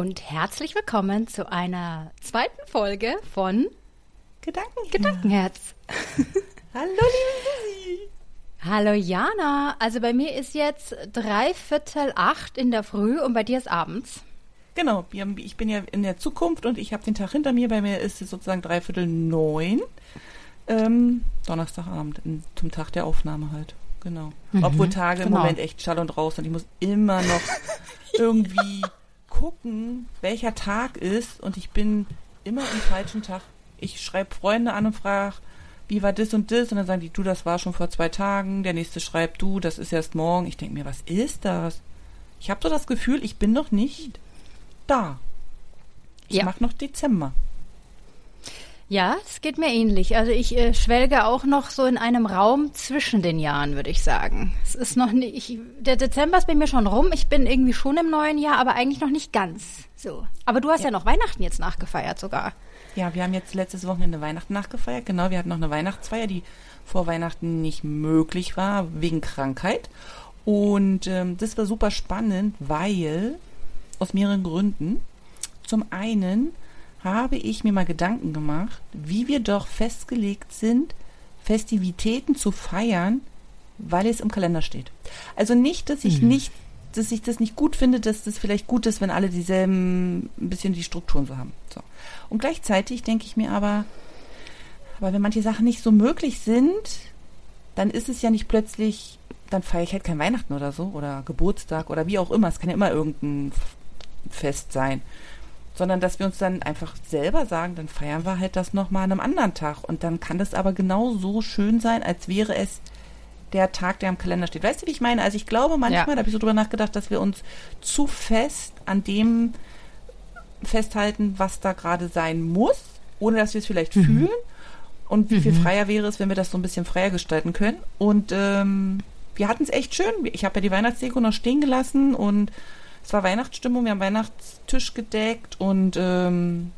Und herzlich willkommen zu einer zweiten Folge von Gedankenherz. Gedankenherz. Hallo, liebe Susi. Hallo Jana. Also bei mir ist jetzt dreiviertel acht in der Früh und bei dir ist abends. Genau, ich bin ja in der Zukunft und ich habe den Tag hinter mir. Bei mir ist es sozusagen dreiviertel neun. Ähm, Donnerstagabend, zum Tag der Aufnahme halt. Genau. Mhm, Obwohl Tage genau. im Moment echt Schall und Raus und ich muss immer noch irgendwie gucken, welcher Tag ist und ich bin immer am falschen Tag. Ich schreibe Freunde an und frage, wie war das und das? Und dann sagen die, du, das war schon vor zwei Tagen. Der nächste schreibt, du, das ist erst morgen. Ich denke mir, was ist das? Ich habe so das Gefühl, ich bin noch nicht da. Ich ja. mache noch Dezember. Ja, es geht mir ähnlich. Also ich äh, schwelge auch noch so in einem Raum zwischen den Jahren, würde ich sagen. Es ist noch nicht, ich, der Dezember ist bei mir schon rum. Ich bin irgendwie schon im neuen Jahr, aber eigentlich noch nicht ganz so. Aber du hast ja, ja noch Weihnachten jetzt nachgefeiert sogar. Ja, wir haben jetzt letztes Wochenende Weihnachten nachgefeiert. Genau, wir hatten noch eine Weihnachtsfeier, die vor Weihnachten nicht möglich war, wegen Krankheit. Und ähm, das war super spannend, weil aus mehreren Gründen. Zum einen habe ich mir mal Gedanken gemacht, wie wir doch festgelegt sind, Festivitäten zu feiern, weil es im Kalender steht. Also nicht, dass ich mhm. nicht, dass ich das nicht gut finde, dass das vielleicht gut ist, wenn alle dieselben, ein bisschen die Strukturen so haben. So. Und gleichzeitig denke ich mir aber, aber wenn manche Sachen nicht so möglich sind, dann ist es ja nicht plötzlich, dann feiere ich halt kein Weihnachten oder so oder Geburtstag oder wie auch immer. Es kann ja immer irgendein Fest sein sondern dass wir uns dann einfach selber sagen, dann feiern wir halt das nochmal an einem anderen Tag. Und dann kann das aber genau so schön sein, als wäre es der Tag, der am Kalender steht. Weißt du, wie ich meine? Also ich glaube manchmal, ja. da habe ich so drüber nachgedacht, dass wir uns zu fest an dem festhalten, was da gerade sein muss, ohne dass wir es vielleicht mhm. fühlen. Und wie mhm. viel freier wäre es, wenn wir das so ein bisschen freier gestalten können. Und ähm, wir hatten es echt schön. Ich habe ja die Weihnachtsdeko noch stehen gelassen und es war Weihnachtsstimmung, wir haben Weihnachtstisch gedeckt und ähm,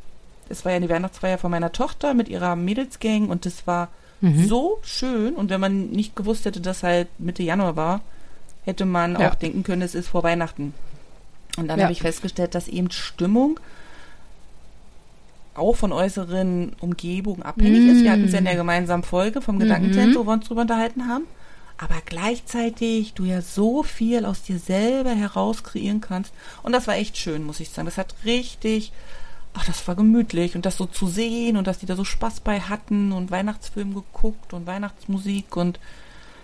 es war ja die Weihnachtsfeier von meiner Tochter mit ihrer Mädelsgang und das war mhm. so schön. Und wenn man nicht gewusst hätte, dass halt Mitte Januar war, hätte man ja. auch denken können, es ist vor Weihnachten. Und dann ja. habe ich festgestellt, dass eben Stimmung auch von äußeren Umgebungen abhängig mm. ist. Wir hatten es ja in der gemeinsamen Folge vom mhm. wo wir uns drüber unterhalten haben aber gleichzeitig du ja so viel aus dir selber heraus kreieren kannst. Und das war echt schön, muss ich sagen. Das hat richtig, ach, das war gemütlich und das so zu sehen und dass die da so Spaß bei hatten und Weihnachtsfilm geguckt und Weihnachtsmusik und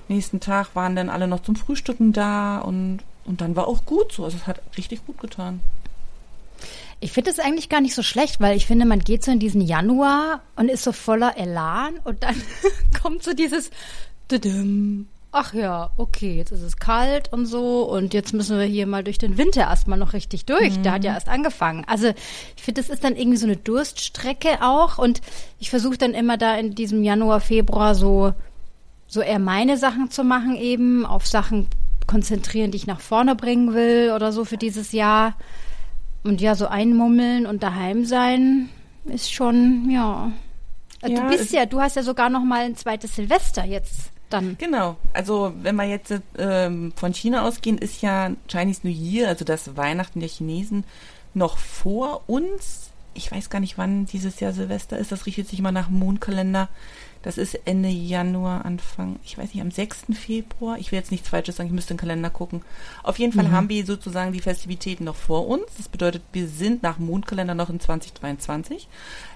nächsten Tag waren dann alle noch zum Frühstücken da und, und dann war auch gut so. Also es hat richtig gut getan. Ich finde es eigentlich gar nicht so schlecht, weil ich finde, man geht so in diesen Januar und ist so voller Elan und dann kommt so dieses ach ja, okay, jetzt ist es kalt und so und jetzt müssen wir hier mal durch den Winter erstmal noch richtig durch. Mhm. Der hat ja erst angefangen. Also ich finde, das ist dann irgendwie so eine Durststrecke auch und ich versuche dann immer da in diesem Januar, Februar so, so eher meine Sachen zu machen eben, auf Sachen konzentrieren, die ich nach vorne bringen will oder so für dieses Jahr. Und ja, so einmummeln und daheim sein ist schon, ja. ja du bist ja, du hast ja sogar noch mal ein zweites Silvester jetzt dann. Genau. Also wenn wir jetzt ähm, von China ausgehen, ist ja Chinese New Year, also das Weihnachten der Chinesen, noch vor uns. Ich weiß gar nicht, wann dieses Jahr Silvester ist. Das richtet sich immer nach Mondkalender. Das ist Ende Januar, Anfang, ich weiß nicht, am 6. Februar. Ich will jetzt nichts Falsches sagen, ich müsste den Kalender gucken. Auf jeden Fall mhm. haben wir sozusagen die Festivitäten noch vor uns. Das bedeutet, wir sind nach Mondkalender noch in 2023.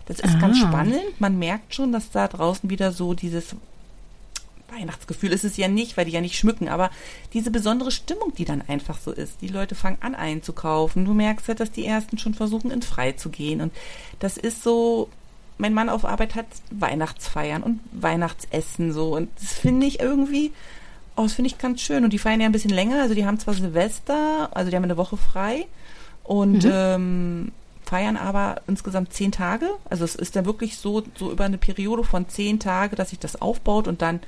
Das ist ah. ganz spannend. Man merkt schon, dass da draußen wieder so dieses Weihnachtsgefühl ist es ja nicht, weil die ja nicht schmücken, aber diese besondere Stimmung, die dann einfach so ist. Die Leute fangen an einzukaufen. Du merkst halt, dass die ersten schon versuchen, in frei zu gehen. Und das ist so, mein Mann auf Arbeit hat Weihnachtsfeiern und Weihnachtsessen so. Und das finde ich irgendwie, oh, das finde ich ganz schön. Und die feiern ja ein bisschen länger. Also die haben zwar Silvester, also die haben eine Woche frei und mhm. ähm, feiern aber insgesamt zehn Tage. Also es ist dann wirklich so, so über eine Periode von zehn Tagen, dass sich das aufbaut und dann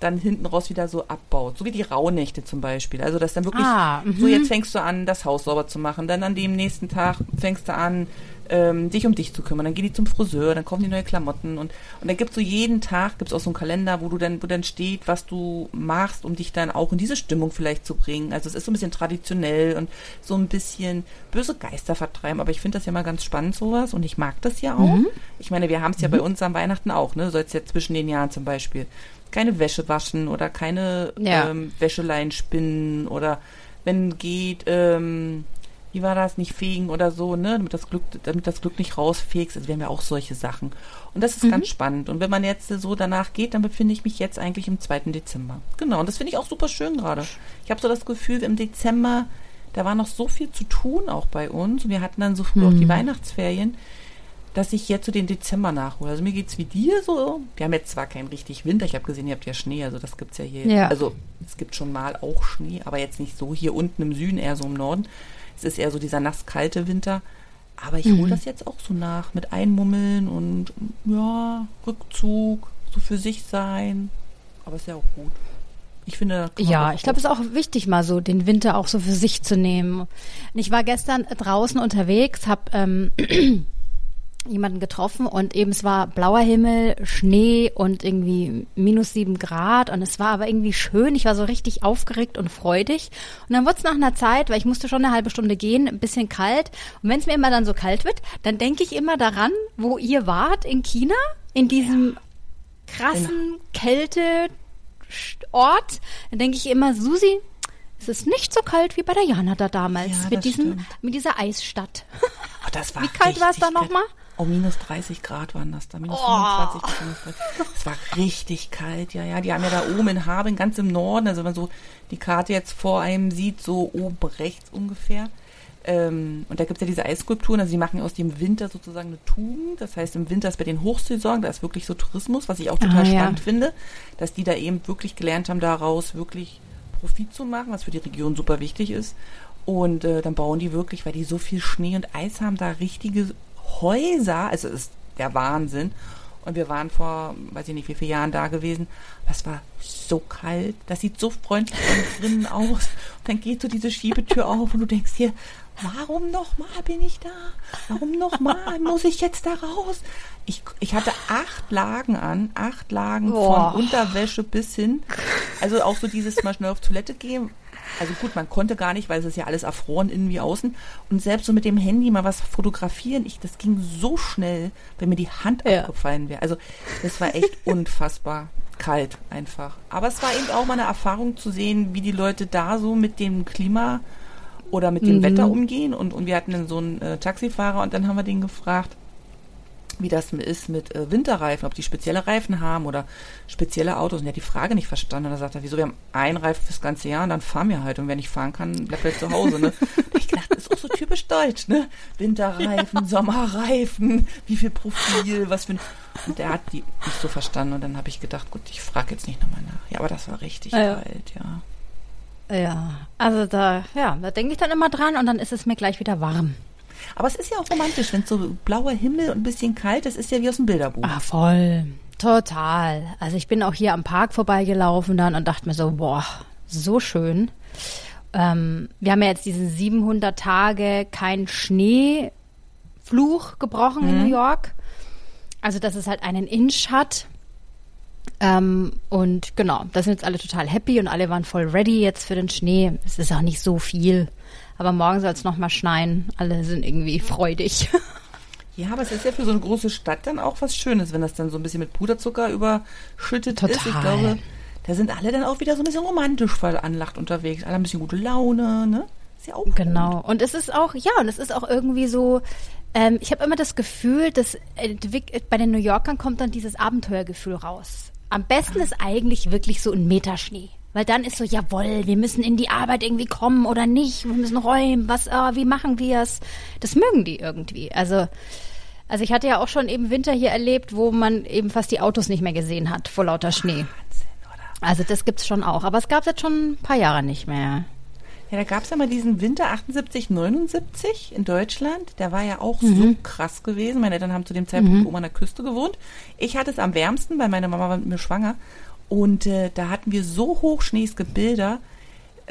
dann hinten raus wieder so abbaut. So wie die Rauhnächte zum Beispiel. Also dass dann wirklich, ah, so jetzt fängst du an, das Haus sauber zu machen. Dann an dem nächsten Tag fängst du an, ähm, sich um dich zu kümmern. Dann gehen die zum Friseur, dann kaufen die neue Klamotten und, und da gibt's so jeden Tag, gibt's auch so einen Kalender, wo du dann, wo dann steht, was du machst, um dich dann auch in diese Stimmung vielleicht zu bringen. Also es ist so ein bisschen traditionell und so ein bisschen böse Geister vertreiben, aber ich finde das ja mal ganz spannend, sowas, und ich mag das ja auch. Mhm. Ich meine, wir haben es ja mhm. bei uns am Weihnachten auch, ne? Du sollst ja zwischen den Jahren zum Beispiel keine Wäsche waschen oder keine ja. ähm, Wäscheleien spinnen oder wenn geht, ähm, wie war das, nicht fegen oder so, ne, damit das Glück, damit das Glück nicht rausfegst. Also wir haben ja auch solche Sachen. Und das ist mhm. ganz spannend. Und wenn man jetzt so danach geht, dann befinde ich mich jetzt eigentlich im 2. Dezember. Genau, und das finde ich auch super schön gerade. Ich habe so das Gefühl, im Dezember, da war noch so viel zu tun auch bei uns. Und wir hatten dann so früh mhm. auch die mhm. Weihnachtsferien, dass ich jetzt so den Dezember nachhole. Also mir geht's wie dir so. Wir haben jetzt zwar keinen richtig Winter, ich habe gesehen, ihr habt ja Schnee, also das gibt's ja hier. Ja. Also es gibt schon mal auch Schnee, aber jetzt nicht so hier unten im Süden, eher so im Norden. Es ist eher so dieser nasskalte Winter. Aber ich hole mhm. das jetzt auch so nach mit Einmummeln und ja, Rückzug, so für sich sein. Aber ist ja auch gut. Ich finde. Ja, ich glaube, es ist auch wichtig, mal so den Winter auch so für sich zu nehmen. Und ich war gestern draußen unterwegs, habe ähm, jemanden getroffen und eben es war blauer Himmel, Schnee und irgendwie minus sieben Grad und es war aber irgendwie schön. Ich war so richtig aufgeregt und freudig. Und dann wurde es nach einer Zeit, weil ich musste schon eine halbe Stunde gehen, ein bisschen kalt. Und wenn es mir immer dann so kalt wird, dann denke ich immer daran, wo ihr wart in China, in diesem krassen Kälteort. Dann denke ich immer, Susi, es ist nicht so kalt wie bei der Jana da damals ja, mit diesem mit dieser Eisstadt. Oh, das war wie kalt war es da nochmal? Oh, minus 30 Grad waren das da, minus oh. 25 Grad. Es war richtig kalt, ja, ja. Die haben ja da oben in Haben, ganz im Norden, also wenn man so die Karte jetzt vor einem sieht, so oben rechts ungefähr. Ähm, und da gibt es ja diese Eisskulpturen, also die machen aus dem Winter sozusagen eine Tugend. Das heißt, im Winter ist bei den Hochsaison, da ist wirklich so Tourismus, was ich auch total ah, spannend ja. finde, dass die da eben wirklich gelernt haben, daraus wirklich Profit zu machen, was für die Region super wichtig ist. Und äh, dann bauen die wirklich, weil die so viel Schnee und Eis haben, da richtige Häuser, also ist der Wahnsinn. Und wir waren vor, weiß ich nicht, wie viele Jahren da gewesen. Das war so kalt. Das sieht so freundlich von drinnen aus. Und dann geht so diese Schiebetür auf und du denkst hier, warum nochmal bin ich da? Warum nochmal muss ich jetzt da raus? Ich, ich hatte acht Lagen an, acht Lagen oh. von Unterwäsche bis hin. Also auch so dieses mal schnell auf Toilette gehen, also gut, man konnte gar nicht, weil es ist ja alles erfroren innen wie außen. Und selbst so mit dem Handy mal was fotografieren, ich, das ging so schnell, wenn mir die Hand ja. abgefallen wäre. Also das war echt unfassbar kalt einfach. Aber es war eben auch mal eine Erfahrung zu sehen, wie die Leute da so mit dem Klima oder mit dem mhm. Wetter umgehen. Und, und wir hatten dann so einen äh, Taxifahrer und dann haben wir den gefragt, wie das ist mit äh, Winterreifen, ob die spezielle Reifen haben oder spezielle Autos. Und er hat die Frage nicht verstanden. Und er sagt er, wieso, wir haben einen Reifen fürs ganze Jahr und dann fahren wir halt. Und wenn ich fahren kann, bleibt er zu Hause. Ne? ich gedacht, das ist auch so typisch deutsch, ne? Winterreifen, ja. Sommerreifen, wie viel Profil, was für ein... Und er hat die nicht so verstanden. Und dann habe ich gedacht, gut, ich frage jetzt nicht nochmal nach. Ja, aber das war richtig ja. kalt, ja. Ja, also da, ja, da denke ich dann immer dran und dann ist es mir gleich wieder warm. Aber es ist ja auch romantisch, wenn es so blauer Himmel und ein bisschen kalt ist, ist ja wie aus dem Bilderbuch. Ah, voll. Total. Also ich bin auch hier am Park vorbeigelaufen dann und dachte mir so, boah, so schön. Ähm, wir haben ja jetzt diese 700 Tage kein Schneefluch gebrochen mhm. in New York. Also dass es halt einen Inch hat. Ähm, und genau, da sind jetzt alle total happy und alle waren voll ready jetzt für den Schnee. Es ist auch nicht so viel. Aber morgen soll es nochmal schneien. Alle sind irgendwie freudig. Ja, aber es ist ja für so eine große Stadt dann auch was Schönes, wenn das dann so ein bisschen mit Puderzucker überschüttet Total. ist. Ich glaube, da sind alle dann auch wieder so ein bisschen romantisch veranlagt unterwegs. Alle ein bisschen gute Laune, ne? Ist ja auch Genau. Gut. Und es ist auch, ja, und es ist auch irgendwie so, ähm, ich habe immer das Gefühl, dass bei den New Yorkern kommt dann dieses Abenteuergefühl raus. Am besten ist eigentlich wirklich so ein Meterschnee. Weil dann ist so, jawohl, wir müssen in die Arbeit irgendwie kommen oder nicht, wir müssen räumen, was, oh, wie machen wir es? Das mögen die irgendwie. Also, also ich hatte ja auch schon eben Winter hier erlebt, wo man eben fast die Autos nicht mehr gesehen hat vor lauter Schnee. Wahnsinn, oder? Also das gibt's schon auch. Aber es gab jetzt schon ein paar Jahre nicht mehr. Ja, da gab es ja mal diesen Winter 78, 79 in Deutschland. Der war ja auch mhm. so krass gewesen. Meine Eltern haben zu dem Zeitpunkt mhm. oben an der Küste gewohnt. Ich hatte es am wärmsten, weil meine Mama war mit mir schwanger. Und äh, da hatten wir so Hochschnee, es gibt Bilder,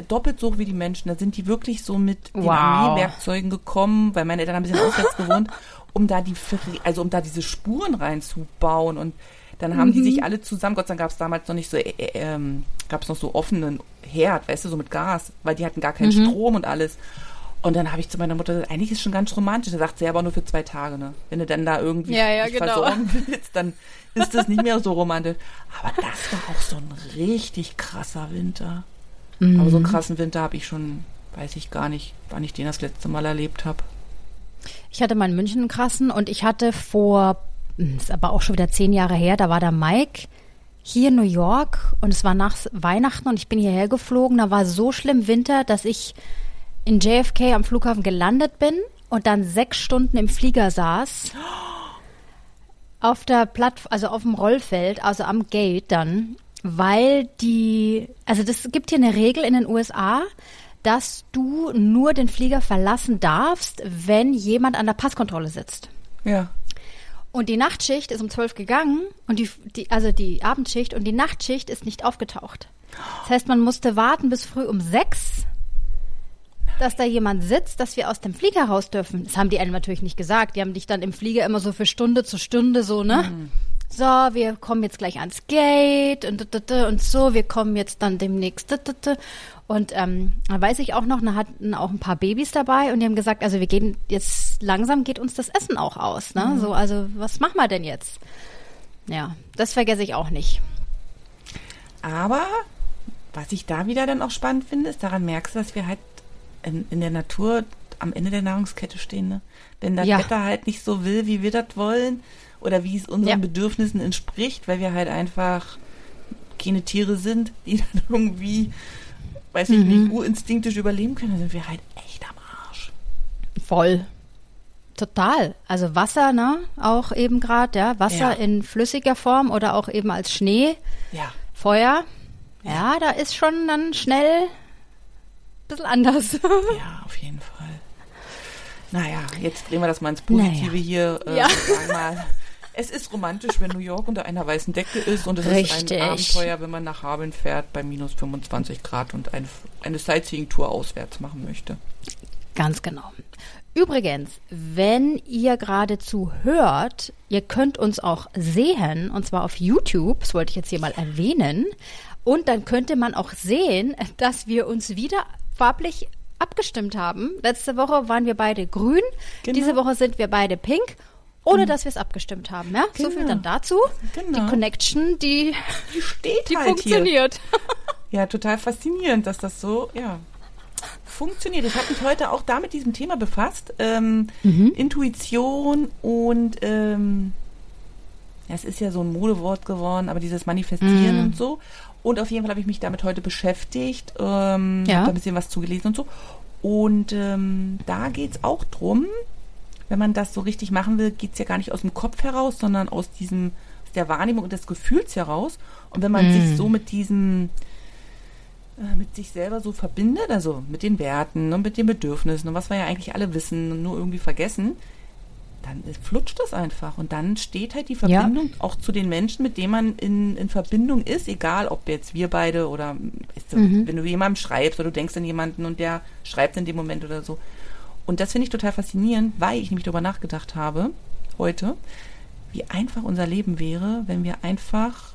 doppelt so hoch wie die Menschen. Da sind die wirklich so mit den Wow. Armeewerkzeugen gekommen, weil meine Eltern haben ein bisschen auswärts gewohnt, um da die, also um da diese Spuren reinzubauen und dann haben die sich alle zusammen, Gott sei Dank gab es damals noch nicht so, äh, äh, ähm, gab es noch so offenen Herd, weißt du, so mit Gas, weil die hatten gar keinen Strom und alles. Und dann habe ich zu meiner Mutter gesagt, eigentlich ist schon ganz romantisch. Da sagt sie aber nur für zwei Tage, ne? Wenn du dann da irgendwie Ja, ja, genau. versorgen willst, dann ist das nicht mehr so romantisch. Aber das war auch so ein richtig krasser Winter. Aber so einen krassen Winter habe ich schon, weiß ich gar nicht, wann ich den das letzte Mal erlebt habe. Ich hatte mal in München einen krassen und ich hatte vor, hm, ist aber auch schon wieder zehn Jahre her, da war der Mike hier in New York und es war nach Weihnachten und ich bin hierher geflogen. Da war so schlimm Winter, dass ich in JFK am Flughafen gelandet bin und dann sechs Stunden im Flieger saß. Auf der Platt, also auf dem Rollfeld, also am Gate dann, weil die, also das gibt hier eine Regel in den USA, dass du nur den Flieger verlassen darfst, wenn jemand an der Passkontrolle sitzt. Ja. Und die Nachtschicht ist um zwölf gegangen und die, die, also die Abendschicht und die Nachtschicht ist nicht aufgetaucht. Das heißt, man musste warten bis früh um sechs, dass da jemand sitzt, dass wir aus dem Flieger raus dürfen. Das haben die einem natürlich nicht gesagt. Die haben dich dann im Flieger immer so für Stunde zu Stunde so, ne? So, wir kommen jetzt gleich ans Gate und, und so, wir kommen jetzt dann demnächst. Und ähm, da weiß ich auch noch, da hatten auch ein paar Babys dabei und die haben gesagt, also wir gehen jetzt langsam geht uns das Essen auch aus, ne? So, also was machen wir denn jetzt? Ja, das vergesse ich auch nicht. Aber was ich da wieder dann auch spannend finde, ist, daran merkst du, dass wir halt in, in der Natur am Ende der Nahrungskette stehen. Ne? Wenn das Ja. Wetter halt nicht so will, wie wir das wollen, oder wie es unseren Ja. Bedürfnissen entspricht, weil wir halt einfach keine Tiere sind, die dann irgendwie, weiß ich Mhm. nicht, urinstinktisch überleben können, dann sind wir halt echt am Arsch. Voll. Total. Also Wasser, ne? Auch eben gerade, ja. Wasser Ja. in flüssiger Form oder auch eben als Schnee, Ja. Feuer. Ja, da ist schon dann schnell bisschen anders. Ja, auf jeden Fall. Naja, jetzt drehen wir das mal ins Positive Naja. hier. Äh, Ja. mal, es ist romantisch, wenn New York unter einer weißen Decke ist und es Richtig. ist ein Abenteuer, wenn man nach Hameln fährt bei minus 25 Grad und ein, eine Sightseeing-Tour auswärts machen möchte. Ganz genau. Übrigens, wenn ihr geradezu hört, ihr könnt uns auch sehen, und zwar auf YouTube, das wollte ich jetzt hier mal erwähnen. Und dann könnte man auch sehen, dass wir uns wieder farblich abgestimmt haben. Letzte Woche waren wir beide grün, Genau. diese Woche sind wir beide pink, ohne dass wir es abgestimmt haben. Ja? So viel Genau. dann dazu. Genau. Die Connection, die, Die steht die halt funktioniert. hier. Ja, total faszinierend, dass das so, ja, funktioniert. Ich habe mich heute auch da mit diesem Thema befasst. Ähm, Intuition und ähm, ja, es ist ja so ein Modewort geworden, aber dieses Manifestieren Mhm. und so. Und auf jeden Fall habe ich mich damit heute beschäftigt, ähm, Ja. habe da ein bisschen was zugelesen und so. Und ähm, da geht's auch drum, wenn man das so richtig machen will, geht's ja gar nicht aus dem Kopf heraus, sondern aus diesem, aus der Wahrnehmung und des Gefühls heraus. Und wenn man Mhm. sich so mit diesem, äh, mit sich selber so verbindet, also mit den Werten und mit den Bedürfnissen und was wir ja eigentlich alle wissen und nur irgendwie vergessen, dann flutscht das einfach. Und dann steht halt die Ja. Verbindung auch zu den Menschen, mit denen man in, in Verbindung ist, egal ob jetzt wir beide oder weißt du, Mhm. wenn du jemandem schreibst oder du denkst an jemanden und der schreibt in dem Moment oder so. Und das finde ich total faszinierend, weil ich nämlich darüber nachgedacht habe, heute, wie einfach unser Leben wäre, wenn wir einfach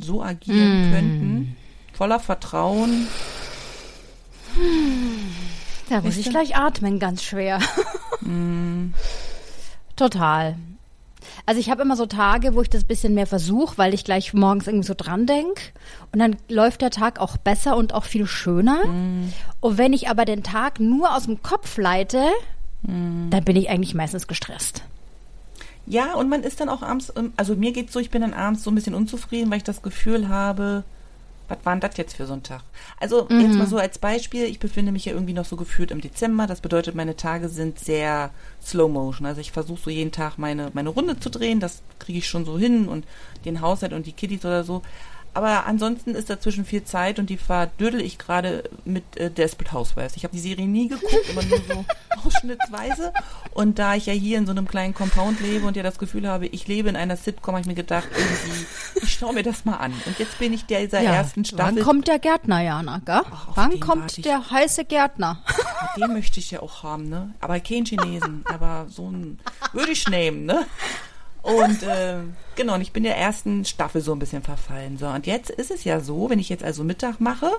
so agieren Mm. könnten, voller Vertrauen. Da muss Weißt ich du? gleich atmen, ganz schwer. Total. Also ich habe immer so Tage, wo ich das bisschen mehr versuche, weil ich gleich morgens irgendwie so dran denk. Und dann läuft der Tag auch besser und auch viel schöner. Und wenn ich aber den Tag nur aus dem Kopf leite, dann bin ich eigentlich meistens gestresst. Ja, und man ist dann auch abends, also mir geht's so, ich bin dann abends so ein bisschen unzufrieden, weil ich das Gefühl habe, was war denn das jetzt für so ein Tag? Also jetzt mal so als Beispiel, ich befinde mich ja irgendwie noch so gefühlt im Dezember. Das bedeutet, meine Tage sind sehr Slow Motion. Also ich versuche so jeden Tag meine, meine Runde zu drehen. Das kriege ich schon so hin und den Haushalt und die Kiddies oder so. Aber ansonsten ist dazwischen viel Zeit und die verdödel ich gerade mit äh, Desperate Housewives. Ich habe die Serie nie geguckt, immer nur so ausschnittsweise. Und da ich ja hier in so einem kleinen Compound lebe und ja das Gefühl habe, ich lebe in einer Sitcom, habe ich mir gedacht, irgendwie, ich schaue mir das mal an. Und jetzt bin ich der dieser Ja, ersten Staffel. Wann kommt der Gärtner, Jana, gell? Ach, Wann kommt der heiße Gärtner? Den möchte ich ja auch haben, ne? Aber kein Chinesen, aber so ein würde ich nehmen, ne? Und äh, genau, und ich bin der ersten Staffel so ein bisschen verfallen. So, und jetzt ist es ja so, wenn ich jetzt also Mittag mache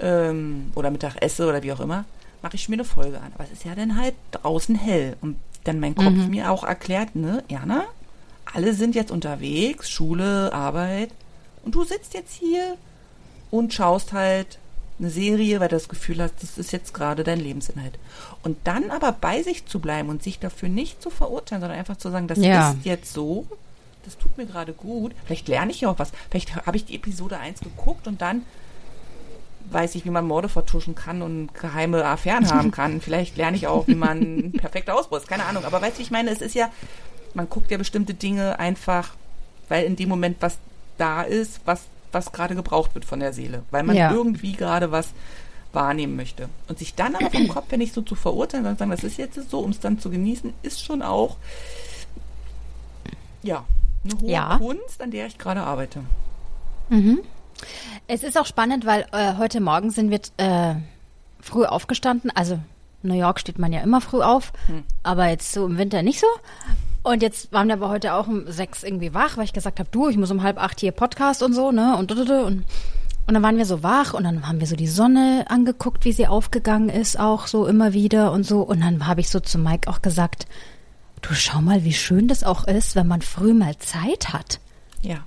ähm, oder Mittag esse oder wie auch immer, mache ich mir eine Folge an. Aber es ist ja dann halt draußen hell. Und dann mein Kopf mir auch erklärt, ne, Jana, alle sind jetzt unterwegs, Schule, Arbeit. Und du sitzt jetzt hier und schaust halt eine Serie, weil du das Gefühl hast, das ist jetzt gerade dein Lebensinhalt. Und dann aber bei sich zu bleiben und sich dafür nicht zu verurteilen, sondern einfach zu sagen, das Ja. ist jetzt so, das tut mir gerade gut. Vielleicht lerne ich ja auch was. Vielleicht habe ich die Episode 1 geguckt und dann weiß ich, wie man Morde vertuschen kann und geheime Affären haben kann. Vielleicht lerne ich auch, wie man Ausbruch ist. Keine Ahnung. Aber weißt du, wie ich meine, es ist ja, man guckt ja bestimmte Dinge einfach, weil in dem Moment was da ist, was, was gerade gebraucht wird von der Seele. Weil man Ja. irgendwie gerade was wahrnehmen möchte. Und sich dann aber vom Kopf her nicht so zu verurteilen, sondern sagen, das ist jetzt so, um es dann zu genießen, ist schon auch, ja, eine hohe Ja. Kunst, an der ich gerade arbeite. Es ist auch spannend, weil äh, heute Morgen sind wir äh, früh aufgestanden. Also New York steht man ja immer früh auf, aber jetzt so im Winter nicht so. Und jetzt waren wir aber heute auch um sechs irgendwie wach, weil ich gesagt habe, du, ich muss um halb acht hier Podcast und so, ne? Und und, und und dann waren wir so wach und dann haben wir so die Sonne angeguckt, wie sie aufgegangen ist, auch so immer wieder und so. Und dann habe ich so zu Mike auch gesagt, du schau mal, wie schön das auch ist, wenn man früh mal Zeit hat. Ja.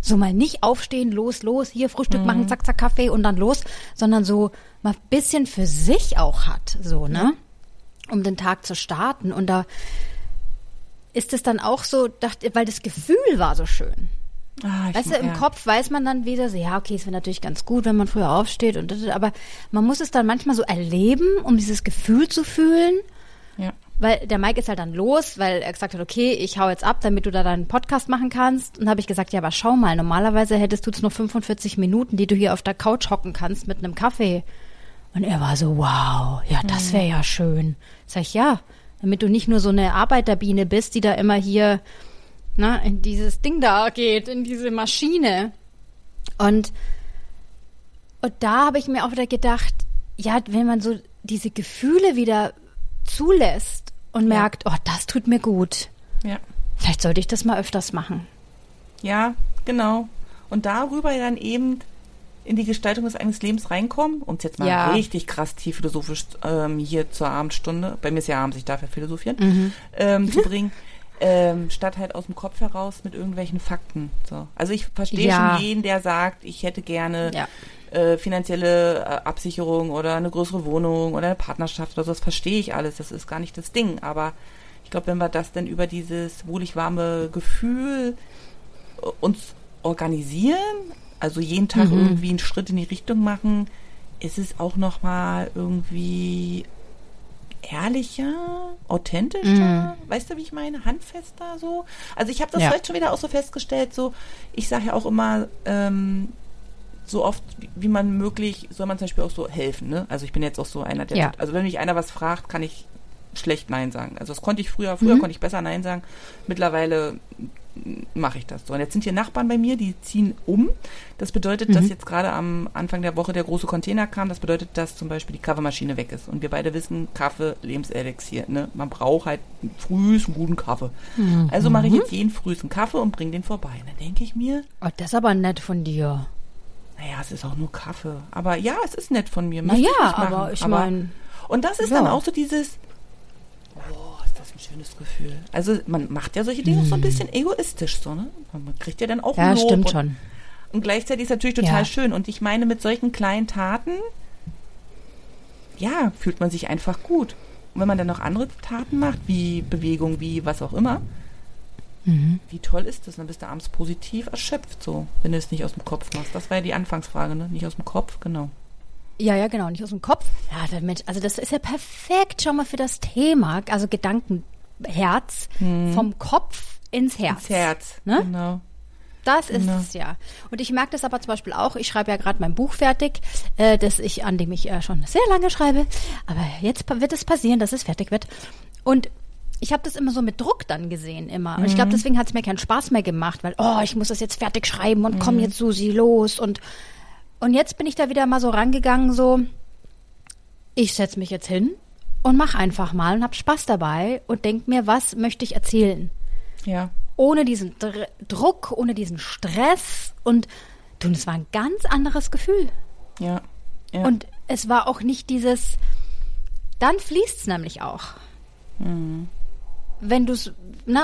So mal nicht aufstehen, los, los, hier Frühstück machen, zack, zack, Kaffee und dann los, sondern so mal ein bisschen für sich auch hat, so, ne? Um den Tag zu starten. Und da ist es dann auch so, dachte, weil das Gefühl war so schön. Ah, Weißt du, im ja. Kopf weiß man dann wieder so, ja, okay, es wäre natürlich ganz gut, wenn man früher aufsteht und das, aber man muss es dann manchmal so erleben, um dieses Gefühl zu fühlen. Ja. Weil der Mike ist halt dann los, weil er gesagt hat, okay, ich hau jetzt ab, damit du da deinen Podcast machen kannst. Und habe ich gesagt, ja, aber schau mal, normalerweise hättest du jetzt nur 45 Minuten, die du hier auf der Couch hocken kannst mit einem Kaffee. Und er war so, wow, ja, das wäre ja schön. Sag ich, ja, damit du nicht nur so eine Arbeiterbiene bist, die da immer hier na, in dieses Ding da geht, in diese Maschine. Und, und da habe ich mir auch wieder gedacht, ja, wenn man so diese Gefühle wieder zulässt und Ja. merkt, oh, das tut mir gut. Ja. Vielleicht sollte ich das mal öfters machen. Ja, genau. Und darüber dann eben in die Gestaltung des eigenen Lebens reinkommen, um es jetzt mal Ja. richtig krass tief philosophisch ähm, hier zur Abendstunde, bei mir ist ja abends, ich darf ja philosophieren, Mhm. ähm, zu bringen, ähm, statt halt aus dem Kopf heraus mit irgendwelchen Fakten. So. Also ich verstehe Ja. schon jeden, der sagt, ich hätte gerne Ja. äh, finanzielle äh, Absicherung oder eine größere Wohnung oder eine Partnerschaft oder so, das verstehe ich alles, das ist gar nicht das Ding. Aber ich glaube, wenn wir das dann über dieses wohlig warme Gefühl äh, uns organisieren, also jeden Tag Mhm. irgendwie einen Schritt in die Richtung machen, ist es auch nochmal irgendwie ehrlicher, authentischer, weißt du, wie ich meine, handfester so. Also ich habe das Ja. heute schon wieder auch so festgestellt, so ich sage ja auch immer, ähm, so oft wie- wie man möglich, soll man zum Beispiel auch so helfen, ne? Also ich bin jetzt auch so einer, der, Ja. also wenn mich einer was fragt, kann ich schlecht Nein sagen. Also das konnte ich früher, früher Mhm. konnte ich besser Nein sagen. Mittlerweile mache ich das so. Und jetzt sind hier Nachbarn bei mir, die ziehen um. Das bedeutet, dass Mhm. jetzt gerade am Anfang der Woche der große Container kam. Das bedeutet, dass zum Beispiel die Kaffeemaschine weg ist. Und wir beide wissen, Kaffee, Lebenselixier. Ne? Man braucht halt frühs einen guten Kaffee. Mhm. Also mache ich jetzt jeden frühs einen Kaffee und bringe den vorbei. Und dann denke ich mir, Oh, das ist aber nett von dir. naja, es ist auch nur Kaffee. Aber ja, es ist nett von mir. Naja, ich aber ich meine, Und das ist Ja. dann auch so dieses, oh, ein schönes Gefühl. Also man macht ja solche Dinge auch so ein bisschen egoistisch so, ne? Man kriegt ja dann auch Mhm. ja, Lob stimmt und, schon. Und gleichzeitig ist es natürlich total Ja. schön. Und ich meine, mit solchen kleinen Taten, ja, fühlt man sich einfach gut. Und wenn man dann noch andere Taten macht, wie Bewegung, wie was auch immer, Mhm. wie toll ist das? Dann bist du abends positiv erschöpft, so, wenn du es nicht aus dem Kopf machst. Das war ja die Anfangsfrage, ne? Nicht aus dem Kopf, genau. Ja, ja, genau, nicht aus dem Kopf. Ja, der Mensch, also das ist ja perfekt schon mal für das Thema, also Gedankenherz, vom Kopf ins Herz. Ins Herz, Ne? genau. Das ist Genau. es ja. Und ich merke das aber zum Beispiel auch. Ich schreibe ja gerade mein Buch fertig, äh, das ich, an dem ich äh, schon sehr lange schreibe. Aber jetzt wird es passieren, dass es fertig wird. Und ich habe das immer so mit Druck dann gesehen immer. Und ich glaube, deswegen hat es mir keinen Spaß mehr gemacht, weil, oh, ich muss das jetzt fertig schreiben und komm jetzt Susi los. Und, und jetzt bin ich da wieder mal so rangegangen, so, ich setze mich jetzt hin und mach einfach mal und hab Spaß dabei und denk mir, was möchte ich erzählen? Ja. Ohne diesen Dr Druck, ohne diesen Stress und du, es war ein ganz anderes Gefühl. Ja. ja. Und es war auch nicht dieses, dann fließt es nämlich auch. Wenn du es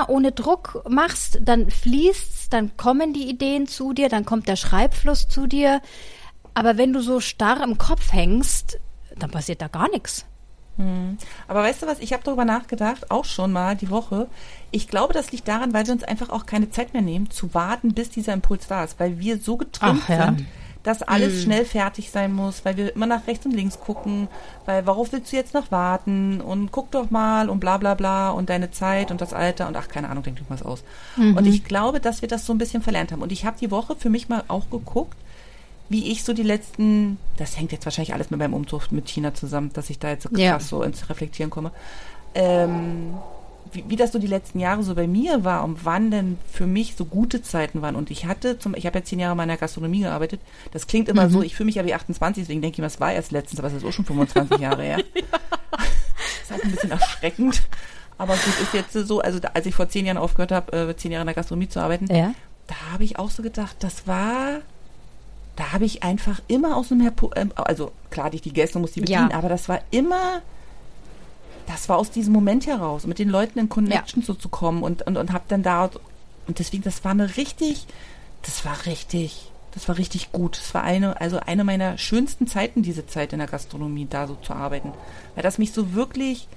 ohne Druck machst, dann fließt dann kommen die Ideen zu dir, dann kommt der Schreibfluss zu dir. Aber wenn du so starr im Kopf hängst, dann passiert da gar nichts. Aber weißt du was, ich habe darüber nachgedacht, auch schon mal die Woche. Ich glaube, das liegt daran, weil wir uns einfach auch keine Zeit mehr nehmen, zu warten, bis dieser Impuls da ist, weil wir so getrimmt Ach, ja. sind, dass alles schnell fertig sein muss, weil wir immer nach rechts und links gucken, weil worauf willst du jetzt noch warten und guck doch mal und bla bla bla und deine Zeit und das Alter und ach, keine Ahnung, denk dir was aus. Und ich glaube, dass wir das so ein bisschen verlernt haben. Und ich habe die Woche für mich mal auch geguckt, wie ich so die letzten, das hängt jetzt wahrscheinlich alles mit meinem Umzug mit China zusammen, dass ich da jetzt so krass Ja. so ins Reflektieren komme. Ähm, wie, wie das so die letzten Jahre so bei mir war und wann denn für mich so gute Zeiten waren. Und ich hatte zum, ich habe ja zehn Jahre in der Gastronomie gearbeitet. Das klingt immer so, ich fühle mich ja wie 28, deswegen denke ich mir, das war erst letztens, aber es ist auch schon 25 Jahre her. Das ist halt ein bisschen erschreckend. Aber gut, ist jetzt so, also da, als ich vor zehn Jahren aufgehört habe, äh, zehn Jahre in der Gastronomie zu arbeiten, Ja. da habe ich auch so gedacht, das war, da habe ich einfach immer aus einem, Herpo, ähm, also klar, hatte ich die Gäste muss die bedienen, Ja. aber das war immer, das war aus diesem Moment heraus, mit den Leuten in Connection so zu kommen und, und, und hab dann da, und deswegen, das war eine richtig, das war richtig, das war richtig gut. Das war eine, also eine meiner schönsten Zeiten, diese Zeit in der Gastronomie, da so zu arbeiten. Weil das mich so wirklich,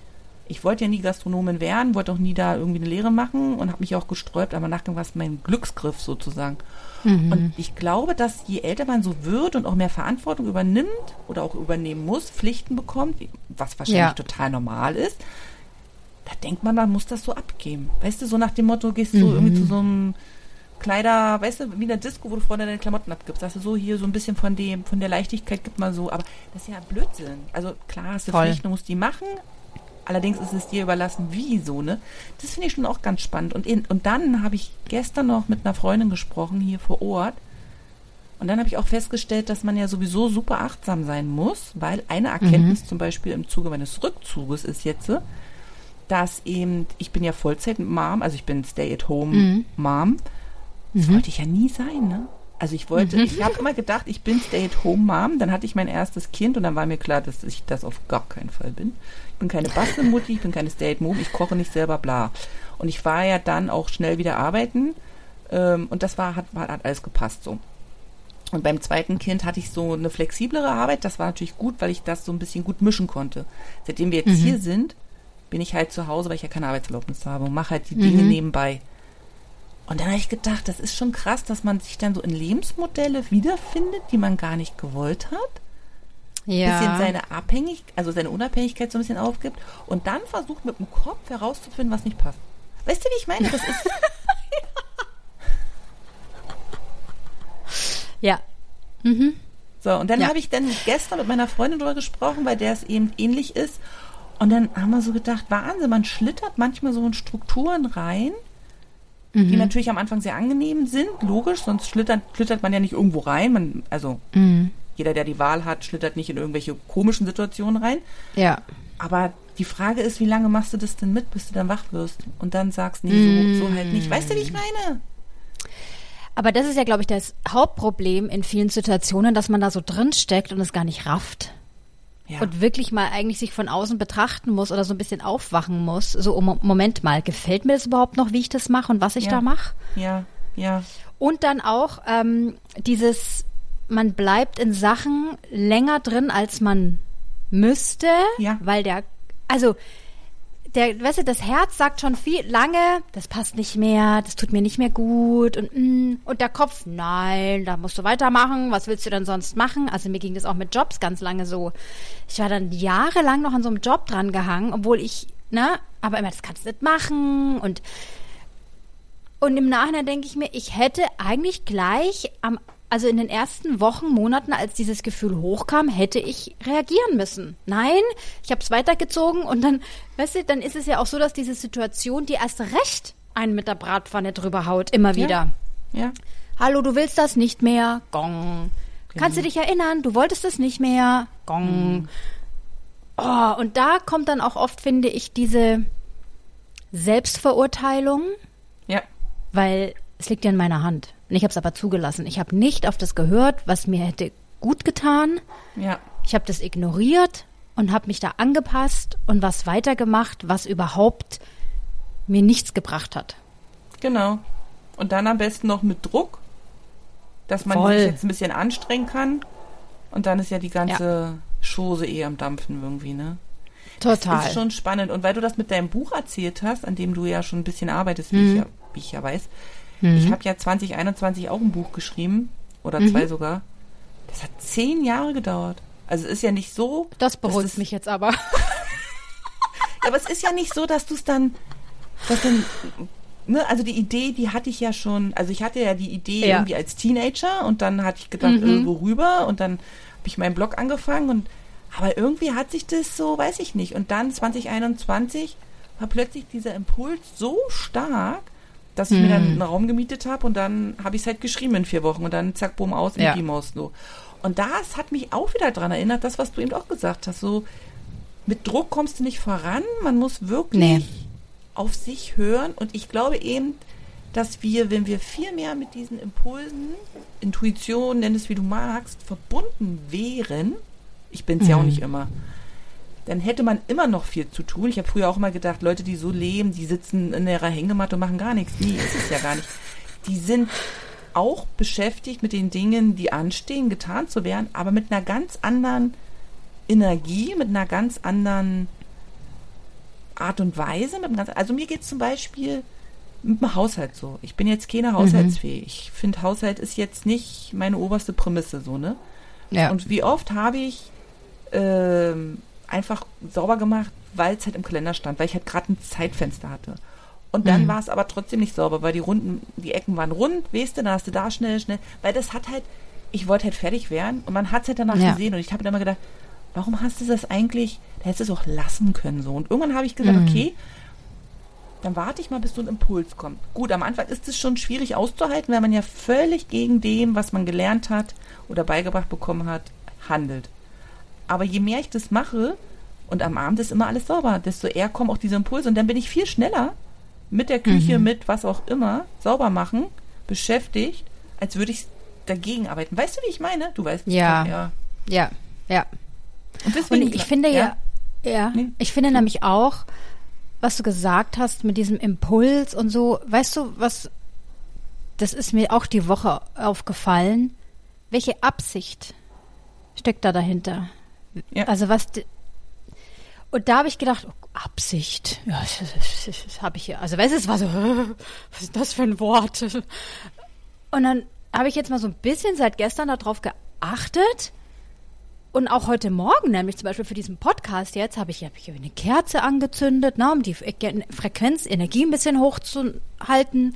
ich wollte ja nie Gastronomin werden, wollte auch nie da irgendwie eine Lehre machen und habe mich auch gesträubt, aber nachher war es mein Glücksgriff sozusagen. Und ich glaube, dass je älter man so wird und auch mehr Verantwortung übernimmt oder auch übernehmen muss, Pflichten bekommt, was wahrscheinlich Ja. total normal ist, da denkt man, man muss das so abgeben. Weißt du, so nach dem Motto, gehst du irgendwie zu so einem Kleider, weißt du, wie in der Disco, wo du vorne deine Klamotten abgibst. Sagst du so, hier so ein bisschen von dem, von der Leichtigkeit gibt man so, aber das ist ja Blödsinn. Also klar, hast du Voll. Pflichten, du musst die machen. Allerdings ist es dir überlassen, wie so, ne? Das finde ich schon auch ganz spannend. Und, in, und dann habe ich gestern noch mit einer Freundin gesprochen hier vor Ort. Und dann habe ich auch festgestellt, dass man ja sowieso super achtsam sein muss, weil eine Erkenntnis zum Beispiel im Zuge meines Rückzuges ist jetzt, dass eben, ich bin ja Vollzeit-Mom, also ich bin Stay-at-home-Mom. Das wollte ich ja nie sein, ne? Also ich wollte, ich habe immer gedacht, ich bin Stay-at-home-Mom. Dann hatte ich mein erstes Kind und dann war mir klar, dass ich das auf gar keinen Fall bin. Ich bin keine Bastelmutti, ich bin keine Stay-at-Mom, ich koche nicht selber, bla. Und ich war ja dann auch schnell wieder arbeiten ähm, und das war hat, hat alles gepasst so. Und beim zweiten Kind hatte ich so eine flexiblere Arbeit. Das war natürlich gut, weil ich das so ein bisschen gut mischen konnte. Seitdem wir jetzt hier sind, bin ich halt zu Hause, weil ich ja keine Arbeitserlaubnis habe und mache halt die Dinge nebenbei. Und dann habe ich gedacht, das ist schon krass, dass man sich dann so in Lebensmodelle wiederfindet, die man gar nicht gewollt hat. Bisschen Ja. seine Abhängigkeit, also seine Unabhängigkeit so ein bisschen aufgibt und dann versucht mit dem Kopf herauszufinden, was nicht passt. Weißt du, wie ich meine? Das ist Ja. So, und dann Ja. habe ich dann gestern mit meiner Freundin drüber gesprochen, weil der es eben ähnlich ist. Und dann haben wir so gedacht, Wahnsinn, man schlittert manchmal so in Strukturen rein, die natürlich am Anfang sehr angenehm sind, logisch, sonst schlittert, schlittert man ja nicht irgendwo rein. Man, also jeder, der die Wahl hat, schlittert nicht in irgendwelche komischen Situationen rein. Ja. Aber die Frage ist, wie lange machst du das denn mit, bis du dann wach wirst und dann sagst, nee, so, so halt nicht. Weißt du, wie ich meine? Aber das ist ja, glaube ich, das Hauptproblem in vielen Situationen, dass man da so drin steckt und es gar nicht rafft. Ja. Und wirklich mal eigentlich sich von außen betrachten muss oder so ein bisschen aufwachen muss. So, oh, Mo- Moment mal, gefällt mir das überhaupt noch, wie ich das mache und was ich Ja. da mache? ja, ja. Und dann auch ähm, dieses, man bleibt in Sachen länger drin, als man müsste, Ja. weil der, also der, weißt du, das Herz sagt schon viel lange, das passt nicht mehr, das tut mir nicht mehr gut und mm, und der Kopf, nein, da musst du weitermachen, was willst du denn sonst machen? Also mir ging das auch mit Jobs ganz lange so. Ich war dann jahrelang noch an so einem Job dran gehangen, obwohl ich, ne, aber immer, das kannst du nicht machen und und im Nachhinein denke ich mir, ich hätte eigentlich gleich am also in den ersten Wochen, Monaten, als dieses Gefühl hochkam, hätte ich reagieren müssen. Nein, ich habe es weitergezogen und dann, weißt du, dann ist es ja auch so, dass diese Situation, die erst recht einen mit der Bratpfanne drüber haut, immer wieder. Ja. ja. Hallo, du willst das nicht mehr? Gong. Genau. Kannst du dich erinnern? Du wolltest es nicht mehr? Gong. Mhm. Oh, und da kommt dann auch oft, finde ich, diese Selbstverurteilung. Ja. Weil es liegt ja in meiner Hand. Und ich habe es aber zugelassen. Ich habe nicht auf das gehört, was mir hätte gut getan. Ja. Ich habe das ignoriert und habe mich da angepasst und was weitergemacht, was überhaupt mir nichts gebracht hat. Genau. Und dann am besten noch mit Druck, dass man Voll. sich jetzt ein bisschen anstrengen kann. Und dann ist ja die ganze ja. Chose eh am Dampfen irgendwie, ne? Total. Das ist schon spannend. Und weil du das mit deinem Buch erzählt hast, an dem du ja schon ein bisschen arbeitest, wie, mhm. ich, ja, wie ich ja weiß, Mhm. Ich habe ja 2021 auch ein Buch geschrieben, oder mhm. zwei sogar. Das hat zehn Jahre gedauert. Also es ist ja nicht so. Das beruhigt das, mich jetzt aber. aber es ist ja nicht so, dass du es dann, dass dann Ne, also die Idee, die hatte ich ja schon, also ich hatte ja die Idee ja. irgendwie als Teenager und dann hatte ich gedacht, mhm. irgendwo rüber und dann habe ich meinen Blog angefangen und aber irgendwie hat sich das so, weiß ich nicht. Und dann 2021 war plötzlich dieser Impuls so stark, dass ich hm. mir dann hm. einen Raum gemietet habe und dann habe ich es halt geschrieben in vier Wochen und dann zack, bumm, aus, ja. Mickey Mouse so. Und das hat mich auch wieder daran erinnert, das, was du eben auch gesagt hast, so mit Druck kommst du nicht voran, man muss wirklich nee. auf sich hören und ich glaube eben, dass wir, wenn wir viel mehr mit diesen Impulsen, Intuition, nenn es wie du magst, verbunden wären, ich bin es mhm. ja auch mhm. nicht immer, dann hätte man immer noch viel zu tun. Ich habe früher auch immer gedacht, Leute, die so leben, die sitzen in ihrer Hängematte und machen gar nichts. Nee, ist es ja gar nicht. Die sind auch beschäftigt mit den Dingen, die anstehen, getan zu werden, aber mit einer ganz anderen Energie, mit einer ganz anderen Art und Weise. Ganz, also mir geht es zum Beispiel mit dem Haushalt so. Ich bin jetzt keine Haushaltsfähig. Mhm. Ich finde, Haushalt ist jetzt nicht meine oberste Prämisse so, ne? Ja. Und wie oft habe ich ähm, einfach sauber gemacht, weil es halt im Kalender stand, weil ich halt gerade ein Zeitfenster hatte. Und dann mhm. war es aber trotzdem nicht sauber, weil die Runden, die Ecken waren rund, weißt du, dann hast du da schnell, schnell, weil das hat halt, ich wollte halt fertig werden und man hat es halt danach ja. gesehen und ich habe dann immer gedacht, warum hast du das eigentlich, da hättest du es auch lassen können so. Und irgendwann habe ich gesagt, mhm. okay, dann warte ich mal, bis so ein Impuls kommt. Gut, am Anfang ist es schon schwierig auszuhalten, weil man ja völlig gegen dem, was man gelernt hat oder beigebracht bekommen hat, handelt. Aber je mehr ich das mache, und am Abend ist immer alles sauber, desto eher kommen auch diese Impulse. Und dann bin ich viel schneller mit der Küche, mhm. mit was auch immer, sauber machen, beschäftigt, als würde ich dagegen arbeiten. Weißt du, wie ich meine? Du weißt. Ja. Ja. Ja. ja. Und, deswegen, und ich finde ja, ja, ja nee. ich finde nämlich auch, was du gesagt hast mit diesem Impuls und so, weißt du, was, das ist mir auch die Woche aufgefallen. Welche Absicht steckt da dahinter? Ja. Also was, und da habe ich gedacht, oh, Absicht, ja, das, das, das habe ich hier. Also weißt du, es war so, was ist das für ein Wort? Und dann habe ich jetzt mal so ein bisschen seit gestern darauf geachtet. Und auch heute Morgen, nämlich zum Beispiel für diesen Podcast jetzt, habe ich, hab ich eine Kerze angezündet, ne, um die Frequenz, Energie ein bisschen hochzuhalten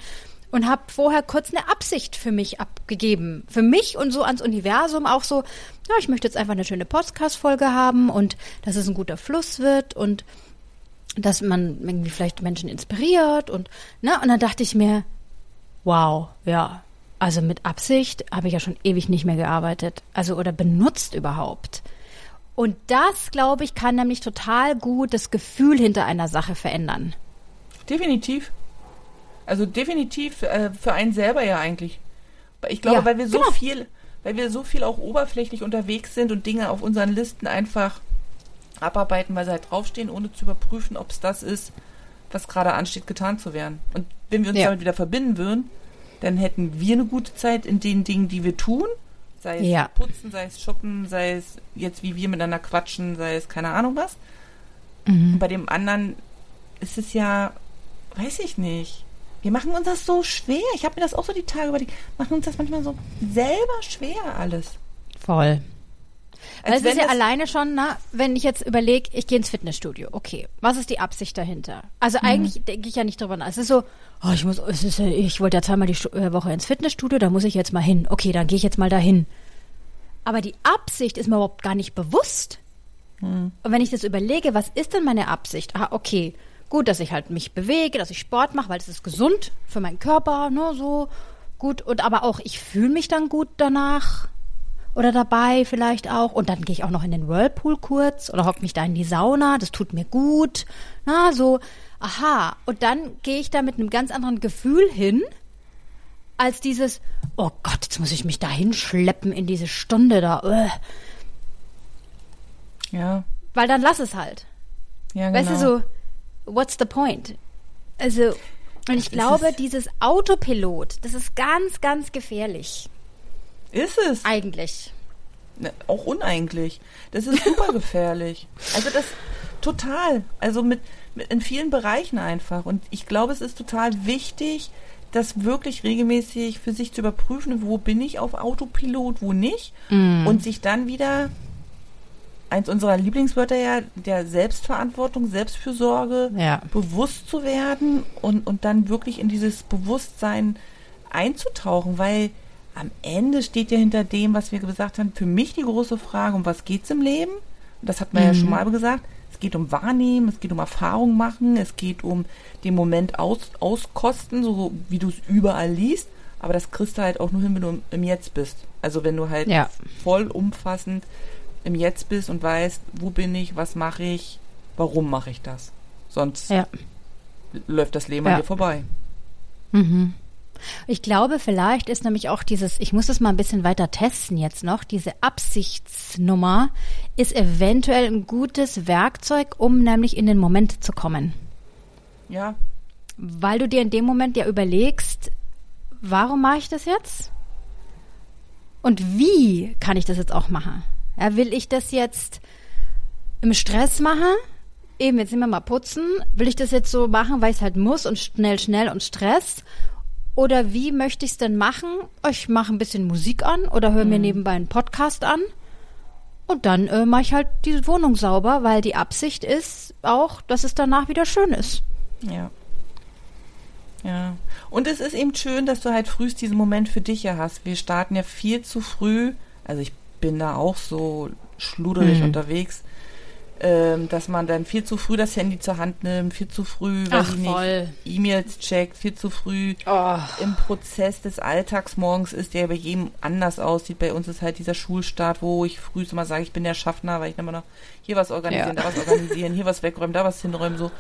und habe vorher kurz eine Absicht für mich abgegeben. Für mich und so ans Universum auch so, ja, ich möchte jetzt einfach eine schöne Podcast-Folge haben und dass es ein guter Fluss wird und dass man irgendwie vielleicht Menschen inspiriert und, ne, und dann dachte ich mir, wow, ja, also mit Absicht habe ich ja schon ewig nicht mehr gearbeitet, also oder benutzt überhaupt. Und das, glaube ich, kann nämlich total gut das Gefühl hinter einer Sache verändern. Definitiv. Also definitiv äh, für einen selber ja eigentlich. Ich glaube, ja, weil wir so genau. viel, weil wir so viel auch oberflächlich unterwegs sind und Dinge auf unseren Listen einfach abarbeiten, weil sie halt draufstehen, ohne zu überprüfen, ob es das ist, was gerade ansteht, getan zu werden. Und wenn wir uns ja. damit wieder verbinden würden, dann hätten wir eine gute Zeit in den Dingen, die wir tun. Sei es ja. putzen, sei es shoppen, sei es jetzt wie wir miteinander quatschen, sei es keine Ahnung was. Mhm. Und bei dem anderen ist es ja, weiß ich nicht. Wir machen uns das so schwer. Ich habe mir das auch so die Tage überlegt. Machen uns das manchmal so selber schwer alles. Voll. Weil es ist ja alleine schon, na, wenn ich jetzt überlege, ich gehe ins Fitnessstudio, okay, was ist die Absicht dahinter? Also Mhm. eigentlich denke ich ja nicht drüber nach. Es ist so, oh, ich muss, es ist, ich wollte ja zweimal die Stu- äh, Woche ins Fitnessstudio, da muss ich jetzt mal hin. Okay, dann gehe ich jetzt mal dahin. Aber die Absicht ist mir überhaupt gar nicht bewusst. Mhm. Und wenn ich das überlege, was ist denn meine Absicht? Ah, okay, gut, dass ich halt mich bewege, dass ich Sport mache, weil es ist gesund für meinen Körper, ne, so gut. Und aber auch, ich fühle mich dann gut danach oder dabei vielleicht auch. Und dann gehe ich auch noch in den Whirlpool kurz oder hock mich da in die Sauna, das tut mir gut. Na, so, aha. Und dann gehe ich da mit einem ganz anderen Gefühl hin, als dieses, oh Gott, jetzt muss ich mich da hinschleppen in diese Stunde da. Äh. Ja, Weil dann lass es halt. ja, genau. Weißt du, so, what's the point? Also, und ich glaube, es. dieses Autopilot, das ist ganz, ganz gefährlich. Ist es. Eigentlich. Ne, Auch uneigentlich. Das ist super gefährlich. Also das total. Also mit, mit in vielen Bereichen einfach. Und ich glaube, es ist total wichtig, das wirklich regelmäßig für sich zu überprüfen, wo bin ich auf Autopilot, wo nicht. Und sich dann wieder eins unserer Lieblingswörter ja, der Selbstverantwortung, Selbstfürsorge, Ja. bewusst zu werden und, und dann wirklich in dieses Bewusstsein einzutauchen, weil am Ende steht ja hinter dem, was wir gesagt haben, für mich die große Frage, um was geht's im Leben? Das hat man ja schon mal gesagt. Es geht um Wahrnehmen, es geht um Erfahrung machen, es geht um den Moment aus, auskosten, so wie du es überall liest. Aber das kriegst du halt auch nur hin, wenn du im, im Jetzt bist. Also wenn du halt Ja. vollumfassend im Jetzt bist und weißt, wo bin ich, was mache ich, warum mache ich das. Sonst Ja. läuft das Leben Ja. an dir vorbei. Mhm. Ich glaube, vielleicht ist nämlich auch dieses, ich muss das mal ein bisschen weiter testen jetzt noch, diese Absichtsnummer ist eventuell ein gutes Werkzeug, um nämlich in den Moment zu kommen. Ja, Weil du dir in dem Moment ja überlegst, warum mache ich das jetzt? Und wie kann ich das jetzt auch machen? Ja, will ich das jetzt im Stress machen? Eben, jetzt nehmen wir mal putzen. Will ich das jetzt so machen, weil ich es halt muss und schnell, schnell und Stress? Oder wie möchte ich es denn machen? Ich mache ein bisschen Musik an oder höre mir nebenbei einen Podcast an. Und dann äh, mache ich halt die Wohnung sauber, weil die Absicht ist auch, dass es danach wieder schön ist. ja. Ja. Und es ist eben schön, dass du halt frühst diesen Moment für dich ja hast. Wir starten ja viel zu früh. Also ich bin da auch so schluderig Mhm. unterwegs, ähm, dass man dann viel zu früh das Handy zur Hand nimmt, viel zu früh, Ach, E-Mails checkt, viel zu früh Oh. im Prozess des Alltags morgens ist, der bei jedem anders aussieht. Bei uns ist halt dieser Schulstart, wo ich früh immer sage, ich bin der Schaffner, weil ich immer noch hier was organisieren, Ja. da was organisieren, hier was wegräumen, da was hinräumen, so.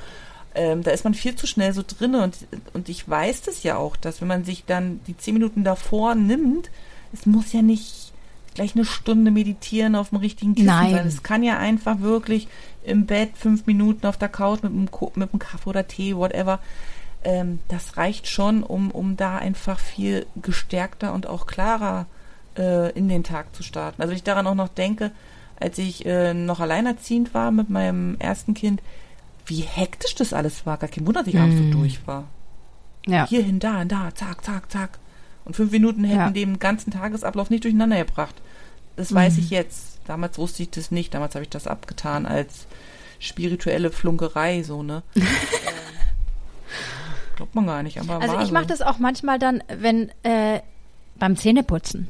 Ähm, da ist man viel zu schnell so drin und, und ich weiß das ja auch, dass wenn man sich dann die zehn Minuten davor nimmt, es muss ja nicht gleich eine Stunde meditieren auf dem richtigen Kissen Nein. sein. Es kann ja einfach wirklich im Bett fünf Minuten auf der Couch mit einem, mit einem Kaffee oder Tee, whatever. Ähm, das reicht schon, um, um da einfach viel gestärkter und auch klarer äh, in den Tag zu starten. Also wenn ich daran auch noch denke, als ich äh, noch alleinerziehend war mit meinem ersten Kind, wie hektisch das alles war. Gar kein Wunder, dass ich abends so durch war. Ja. Hierhin, da und da, zack, zack, zack. Und fünf Minuten hätten Ja. den ganzen Tagesablauf nicht durcheinander gebracht. Das weiß ich jetzt. Damals wusste ich das nicht. Damals habe ich das abgetan als spirituelle Flunkerei, so, ne? ähm, glaubt man gar nicht, aber Also ich so. mache das auch manchmal dann, wenn äh, beim Zähneputzen.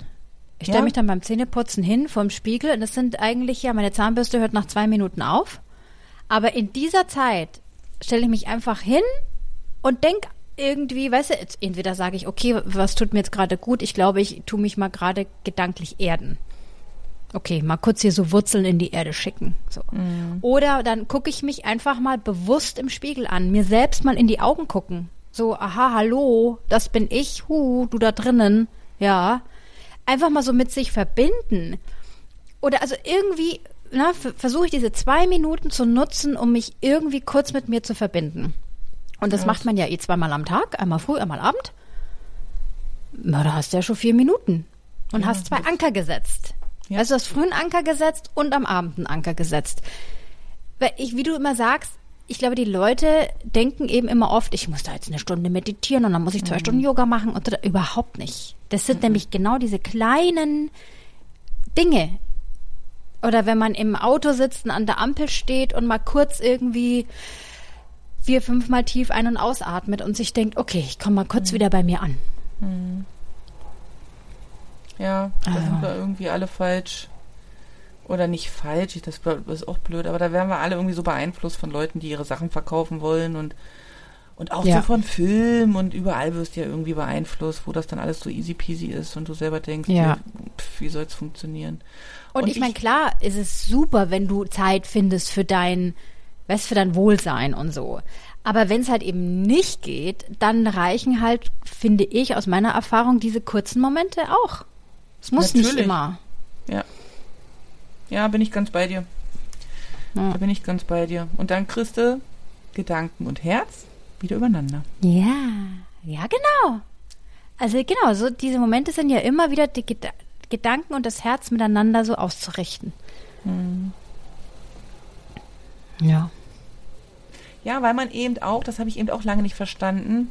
Ich stelle Ja. mich dann beim Zähneputzen hin vorm Spiegel und das sind eigentlich ja, meine Zahnbürste hört nach zwei Minuten auf. Aber in dieser Zeit stelle ich mich einfach hin und denk irgendwie, weißt du, entweder sage ich, okay, was tut mir jetzt gerade gut? Ich glaube, ich tue mich mal gerade gedanklich erden. Okay, mal kurz hier so Wurzeln in die Erde schicken. So. Oder dann gucke ich mich einfach mal bewusst im Spiegel an, mir selbst mal in die Augen gucken. So, aha, hallo, das bin ich, hu, du da drinnen, ja. Einfach mal so mit sich verbinden. Oder also irgendwie, na, f- versuche ich diese zwei Minuten zu nutzen, um mich irgendwie kurz mit mir zu verbinden. Und das macht man ja eh zweimal am Tag, einmal früh, einmal Abend. Na, da hast du ja schon vier Minuten. Und Ja, hast zwei Anker gesetzt. Ja. Also du hast früh einen Anker gesetzt und am Abend einen Anker gesetzt. Weil ich, wie du immer sagst, ich glaube, die Leute denken eben immer oft, ich muss da jetzt eine Stunde meditieren und dann muss ich zwei Stunden Yoga machen und so, überhaupt nicht. Das sind nämlich genau diese kleinen Dinge. Oder wenn man im Auto sitzt und an der Ampel steht und mal kurz irgendwie vier, fünfmal tief ein- und ausatmet und sich denkt, okay, ich komme mal kurz Mhm. wieder bei mir an. Ja, da Ah. sind wir irgendwie alle falsch. Oder nicht falsch, das ist auch blöd, aber da werden wir alle irgendwie so beeinflusst von Leuten, die ihre Sachen verkaufen wollen und, und auch Ja. so von Film und überall wirst du ja irgendwie beeinflusst, wo das dann alles so easy peasy ist und du selber denkst, Ja. pf, wie soll es funktionieren? Und, Und ich meine, ich- klar, ist es super, wenn du Zeit findest für dein, weißt, für dein Wohlsein und so. Aber wenn es halt eben nicht geht, dann reichen halt, finde ich, aus meiner Erfahrung, diese kurzen Momente auch. Es muss nicht Natürlich. immer. Ja. Ja, bin ich ganz bei dir. Ja. Da bin ich ganz bei dir. Und dann kriegst du Gedanken und Herz wieder übereinander. Ja, ja, genau. Also genau, so diese Momente sind ja immer wieder die Geda Gedanken und das Herz miteinander so auszurichten. Ja. Ja, weil man eben auch, das habe ich eben auch lange nicht verstanden,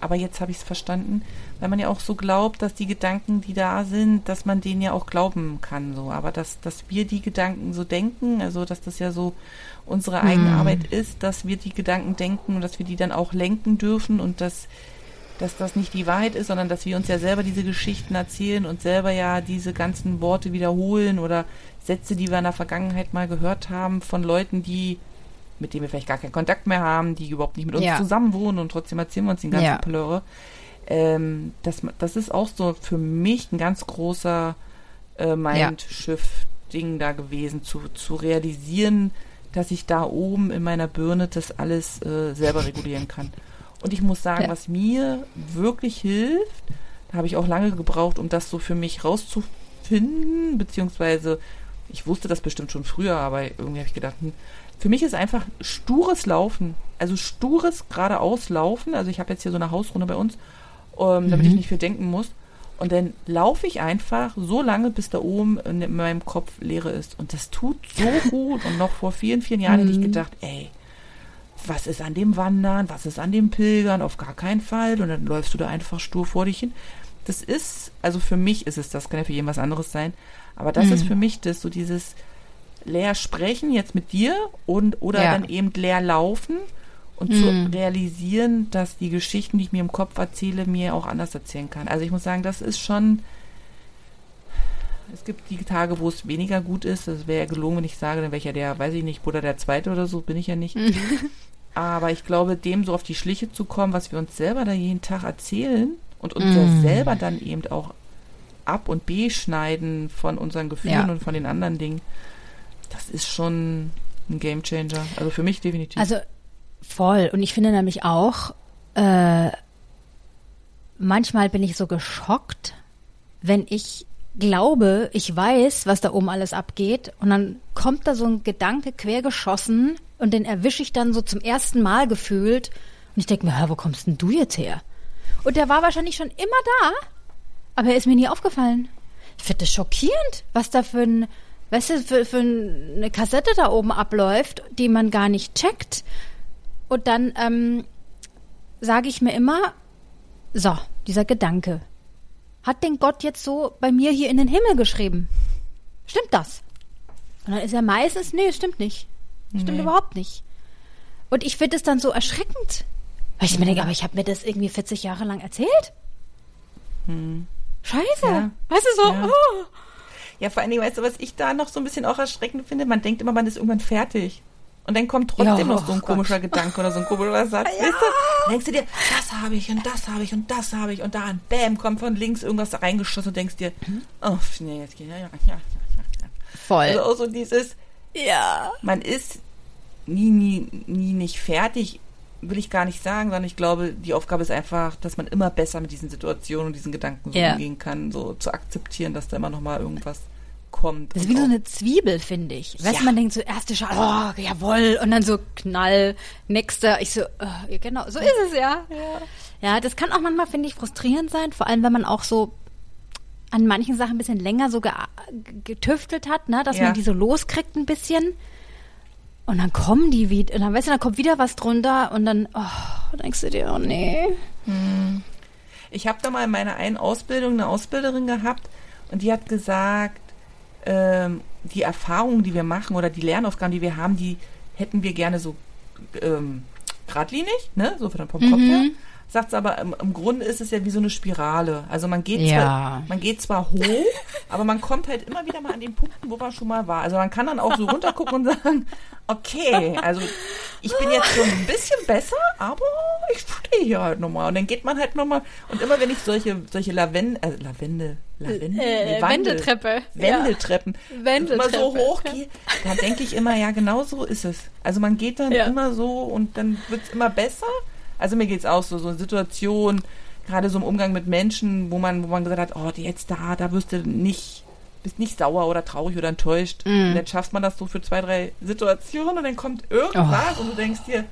aber jetzt habe ich es verstanden, weil man ja auch so glaubt, dass die Gedanken, die da sind, dass man denen ja auch glauben kann, so. Aber dass, dass wir die Gedanken so denken, also dass das ja so unsere eigene Hm. Arbeit ist, dass wir die Gedanken denken und dass wir die dann auch lenken dürfen und dass, dass das nicht die Wahrheit ist, sondern dass wir uns ja selber diese Geschichten erzählen und selber ja diese ganzen Worte wiederholen oder Sätze, die wir in der Vergangenheit mal gehört haben von Leuten, die mit denen wir vielleicht gar keinen Kontakt mehr haben, die überhaupt nicht mit uns Ja. zusammen wohnen und trotzdem erzählen wir uns den ganzen Ja. Plöre. Ähm, das, das ist auch so für mich ein ganz großer äh, Mindshift-Ding da gewesen, zu, zu realisieren, dass ich da oben in meiner Birne das alles äh, selber regulieren kann. Und ich muss sagen, Ja. was mir wirklich hilft, da habe ich auch lange gebraucht, um das so für mich rauszufinden, beziehungsweise ich wusste das bestimmt schon früher, aber irgendwie habe ich gedacht, hm, für mich ist einfach stures Laufen, also stures geradeaus Laufen. Also ich habe jetzt hier so eine Hausrunde bei uns, ähm, damit ich nicht viel denken muss. Und dann laufe ich einfach so lange, bis da oben in meinem Kopf Leere ist. Und das tut so gut. Und noch vor vielen, vielen Jahren hätte ich gedacht, ey, was ist an dem Wandern, was ist an dem Pilgern, auf gar keinen Fall. Und dann läufst du da einfach stur vor dich hin. Das ist, also für mich ist es das, kann ja für jeden was anderes sein. Aber das ist für mich das, so dieses leer sprechen jetzt mit dir und oder Ja. dann eben leer laufen und zu realisieren, dass die Geschichten, die ich mir im Kopf erzähle, mir auch anders erzählen kann. Also ich muss sagen, das ist schon. Es gibt die Tage, wo es weniger gut ist. Das wäre ja gelogen, wenn ich sage, dann wäre ich ja der, weiß ich nicht, Bruder der Zweite oder so, bin ich ja nicht. Aber ich glaube, dem so auf die Schliche zu kommen, was wir uns selber da jeden Tag erzählen und uns ja selber dann eben auch ab und beschneiden von unseren Gefühlen Ja. und von den anderen Dingen, das ist schon ein Gamechanger. Also für mich definitiv. Also voll. Und ich finde nämlich auch, äh, manchmal bin ich so geschockt, wenn ich glaube, ich weiß, was da oben alles abgeht, und dann kommt da so ein Gedanke quergeschossen und den erwische ich dann so zum ersten Mal gefühlt. Und ich denke mir, hä, wo kommst denn du jetzt her? Und der war wahrscheinlich schon immer da, aber er ist mir nie aufgefallen. Ich finde das schockierend, was da für ein, weißt du, für, für eine Kassette da oben abläuft, die man gar nicht checkt. Und dann ähm, sage ich mir immer, so, dieser Gedanke. Hat den Gott jetzt so bei mir hier in den Himmel geschrieben? Stimmt das? Und dann ist er meistens, nee, stimmt nicht. Stimmt Nee. überhaupt nicht. Und ich finde es dann so erschreckend. Weil ich mir denke, aber ich habe mir das irgendwie 40 Jahre lang erzählt. Scheiße. Ja. Weißt du so? Ja. Oh. Ja, vor allen Dingen, weißt du, was ich da noch so ein bisschen auch erschreckend finde? Man denkt immer, man ist irgendwann fertig. Und dann kommt trotzdem Ja, noch so ein oh komischer Gedanke oder so ein komischer Satz. Weißt du? Dann denkst du dir, das habe ich und das habe ich und das habe ich und da und bam, kommt von links irgendwas reingeschossen und denkst dir, oh, nee, jetzt geht ja, ja, ja, ja, ja. Voll. Also auch so dieses, ja. man ist nie, nie, nie nicht fertig, will ich gar nicht sagen, sondern ich glaube, die Aufgabe ist einfach, dass man immer besser mit diesen Situationen und diesen Gedanken so Ja. umgehen kann, so zu akzeptieren, dass da immer noch mal irgendwas kommt. Das ist wie so eine Zwiebel, finde ich. Weißt Ja. du, man denkt so, erste Schale, oh, jawohl. Und dann so Knall, nächster. Ich so, oh, ja, genau, so ist es ja. Ja, das kann auch manchmal, finde ich, frustrierend sein. Vor allem, wenn man auch so an manchen Sachen ein bisschen länger so ge getüftelt hat, ne, dass Ja. man die so loskriegt ein bisschen. Und dann kommen die wieder, und dann weißt du, dann kommt wieder was drunter und dann, oh, denkst du dir, oh nee. Ich habe da mal in meiner einen Ausbildung eine Ausbilderin gehabt und die hat gesagt, ähm, die Erfahrungen, die wir machen oder die Lernaufgaben, die wir haben, die hätten wir gerne so ähm, geradlinig, ne, so vom Kopf Mhm. her. Sagt sie aber, im, im Grunde ist es ja wie so eine Spirale. Also man geht, Ja. zwar, man geht zwar hoch, aber man kommt halt immer wieder mal an den Punkten, wo man schon mal war. Also man kann dann auch so runtergucken und sagen, okay, also ich bin jetzt schon ein bisschen besser, aber ich stehe hier halt nochmal. Und dann geht man halt nochmal. Und immer wenn ich solche, solche Lavende, äh, Lavende, Lavende, Äh, Nee, Wandel- Wendeltreppe. Wendeltreppen. Wendeltreppe. Immer so hoch gehe, da denke ich immer, ja, genau so ist es. Also man geht dann Ja. immer so und dann wird es immer besser. Also mir geht's auch so, so eine Situation, gerade so im Umgang mit Menschen, wo man, wo man gesagt hat, oh, jetzt da, da wirst du nicht, bist nicht sauer oder traurig oder enttäuscht. Mhm. Und dann schafft man das so für zwei, drei Situationen und dann kommt irgendwas Oh. und du denkst dir,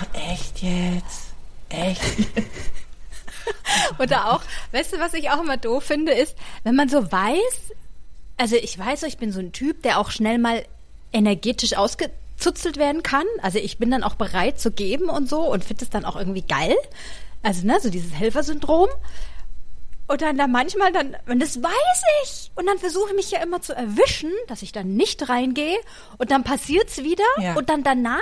oh, echt jetzt? Echt? Oder auch, weißt du, was ich auch immer doof finde, ist, wenn man so weiß, also ich weiß, ich bin so ein Typ, der auch schnell mal energetisch ausgezuzelt werden kann. Also ich bin dann auch bereit zu geben und so und finde es dann auch irgendwie geil. Also, ne, so dieses Helfersyndrom. Und dann da manchmal dann, und das weiß ich. Und dann versuche ich mich ja immer zu erwischen, dass ich dann nicht reingehe. Und dann passiert's wieder. Ja. Und dann danach,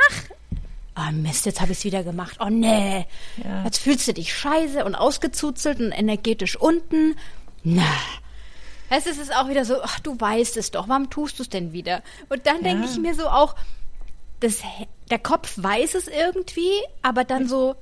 oh Mist, jetzt habe ich es wieder gemacht. Oh nee. Ja. Jetzt fühlst du dich scheiße und ausgezuzelt und energetisch unten. Na. Es ist auch wieder so, ach, du weißt es doch, warum tust du es denn wieder? Und dann denke Ja. ich mir so auch, das, der Kopf weiß es irgendwie, aber dann so,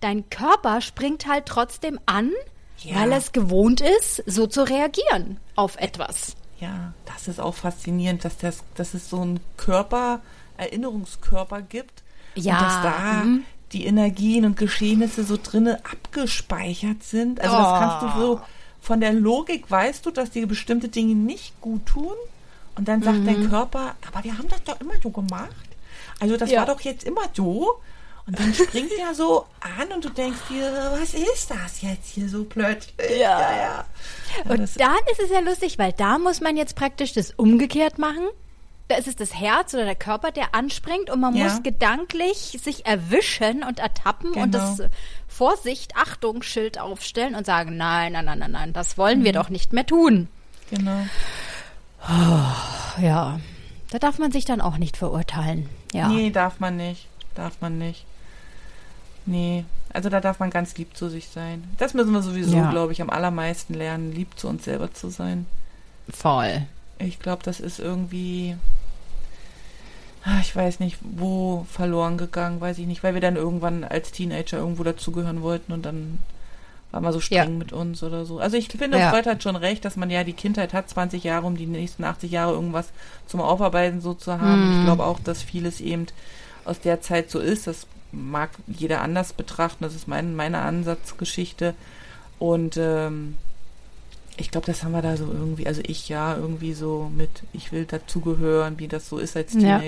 dein Körper springt halt trotzdem an, Ja. weil er es gewohnt ist, so zu reagieren auf etwas. Ja, das ist auch faszinierend, dass, das, dass es so einen Körper, Erinnerungskörper gibt. Ja, Und dass da mhm. die Energien und Geschehnisse so drinne abgespeichert sind. Also das Oh. kannst du so, von der Logik weißt du, dass dir bestimmte Dinge nicht gut tun. Und dann sagt Mhm. dein Körper, aber wir haben das doch immer so gemacht. Also das Ja. war doch jetzt immer so. Und dann springt er so an und du denkst dir, was ist das jetzt hier so plötzlich? Ja. ja. ja. Und dann ist es ja lustig, weil da muss man jetzt praktisch das umgekehrt machen. Da ist es das Herz oder der Körper, der anspringt und man Ja. muss gedanklich sich erwischen und ertappen und Genau. das Vorsicht, Achtung, Schild aufstellen und sagen, nein, nein, nein, nein, nein, das wollen Mhm. wir doch nicht mehr tun. Genau. Ja, da darf man sich dann auch nicht verurteilen. Ja. Nee, darf man nicht. Darf man nicht. Nee, also da darf man ganz lieb zu sich sein. Das müssen wir sowieso, Ja. glaube ich, am allermeisten lernen, lieb zu uns selber zu sein. Voll. Ich glaube, das ist irgendwie, ah, ich weiß nicht, wo verloren gegangen, weiß ich nicht, weil wir dann irgendwann als Teenager irgendwo dazugehören wollten und dann war man so streng Ja. mit uns oder so. Also ich finde, Ja. Freud hat schon recht, dass man ja die Kindheit hat, 20 Jahre, um die nächsten 80 Jahre irgendwas zum Aufarbeiten so zu haben. Mhm. Ich glaube auch, dass vieles eben aus der Zeit so ist. Das mag jeder anders betrachten. Das ist mein, meine Ansatzgeschichte. Und ähm, ich glaube, das haben wir da so irgendwie, also ich ja, irgendwie so mit, ich will dazugehören, wie das so ist als Ja.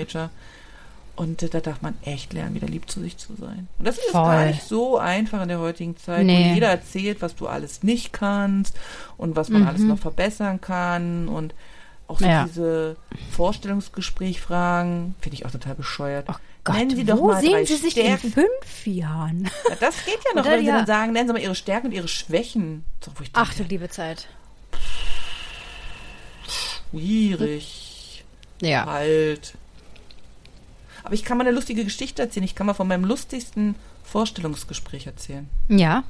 Und da darf man echt lernen, wieder lieb zu sich zu sein. Und das ist Voll. gar nicht so einfach in der heutigen Zeit, Nee. wo jeder erzählt, was du alles nicht kannst und was man Mhm. alles noch verbessern kann und auch so Ja. diese Vorstellungsgesprächfragen, finde ich auch total bescheuert. Oh Gott, Nennen Sie doch wo mal sehen drei Sie sich Stärken. in fünf Jahren? Ja, das geht ja noch, Oder wenn sie ja. dann sagen, nennen Sie mal Ihre Stärken und Ihre Schwächen. So, Ach du liebe Zeit. schwierig. Ja. Halt. Aber ich kann mal eine lustige Geschichte erzählen. Ich kann mal von meinem lustigsten Vorstellungsgespräch erzählen. Ja.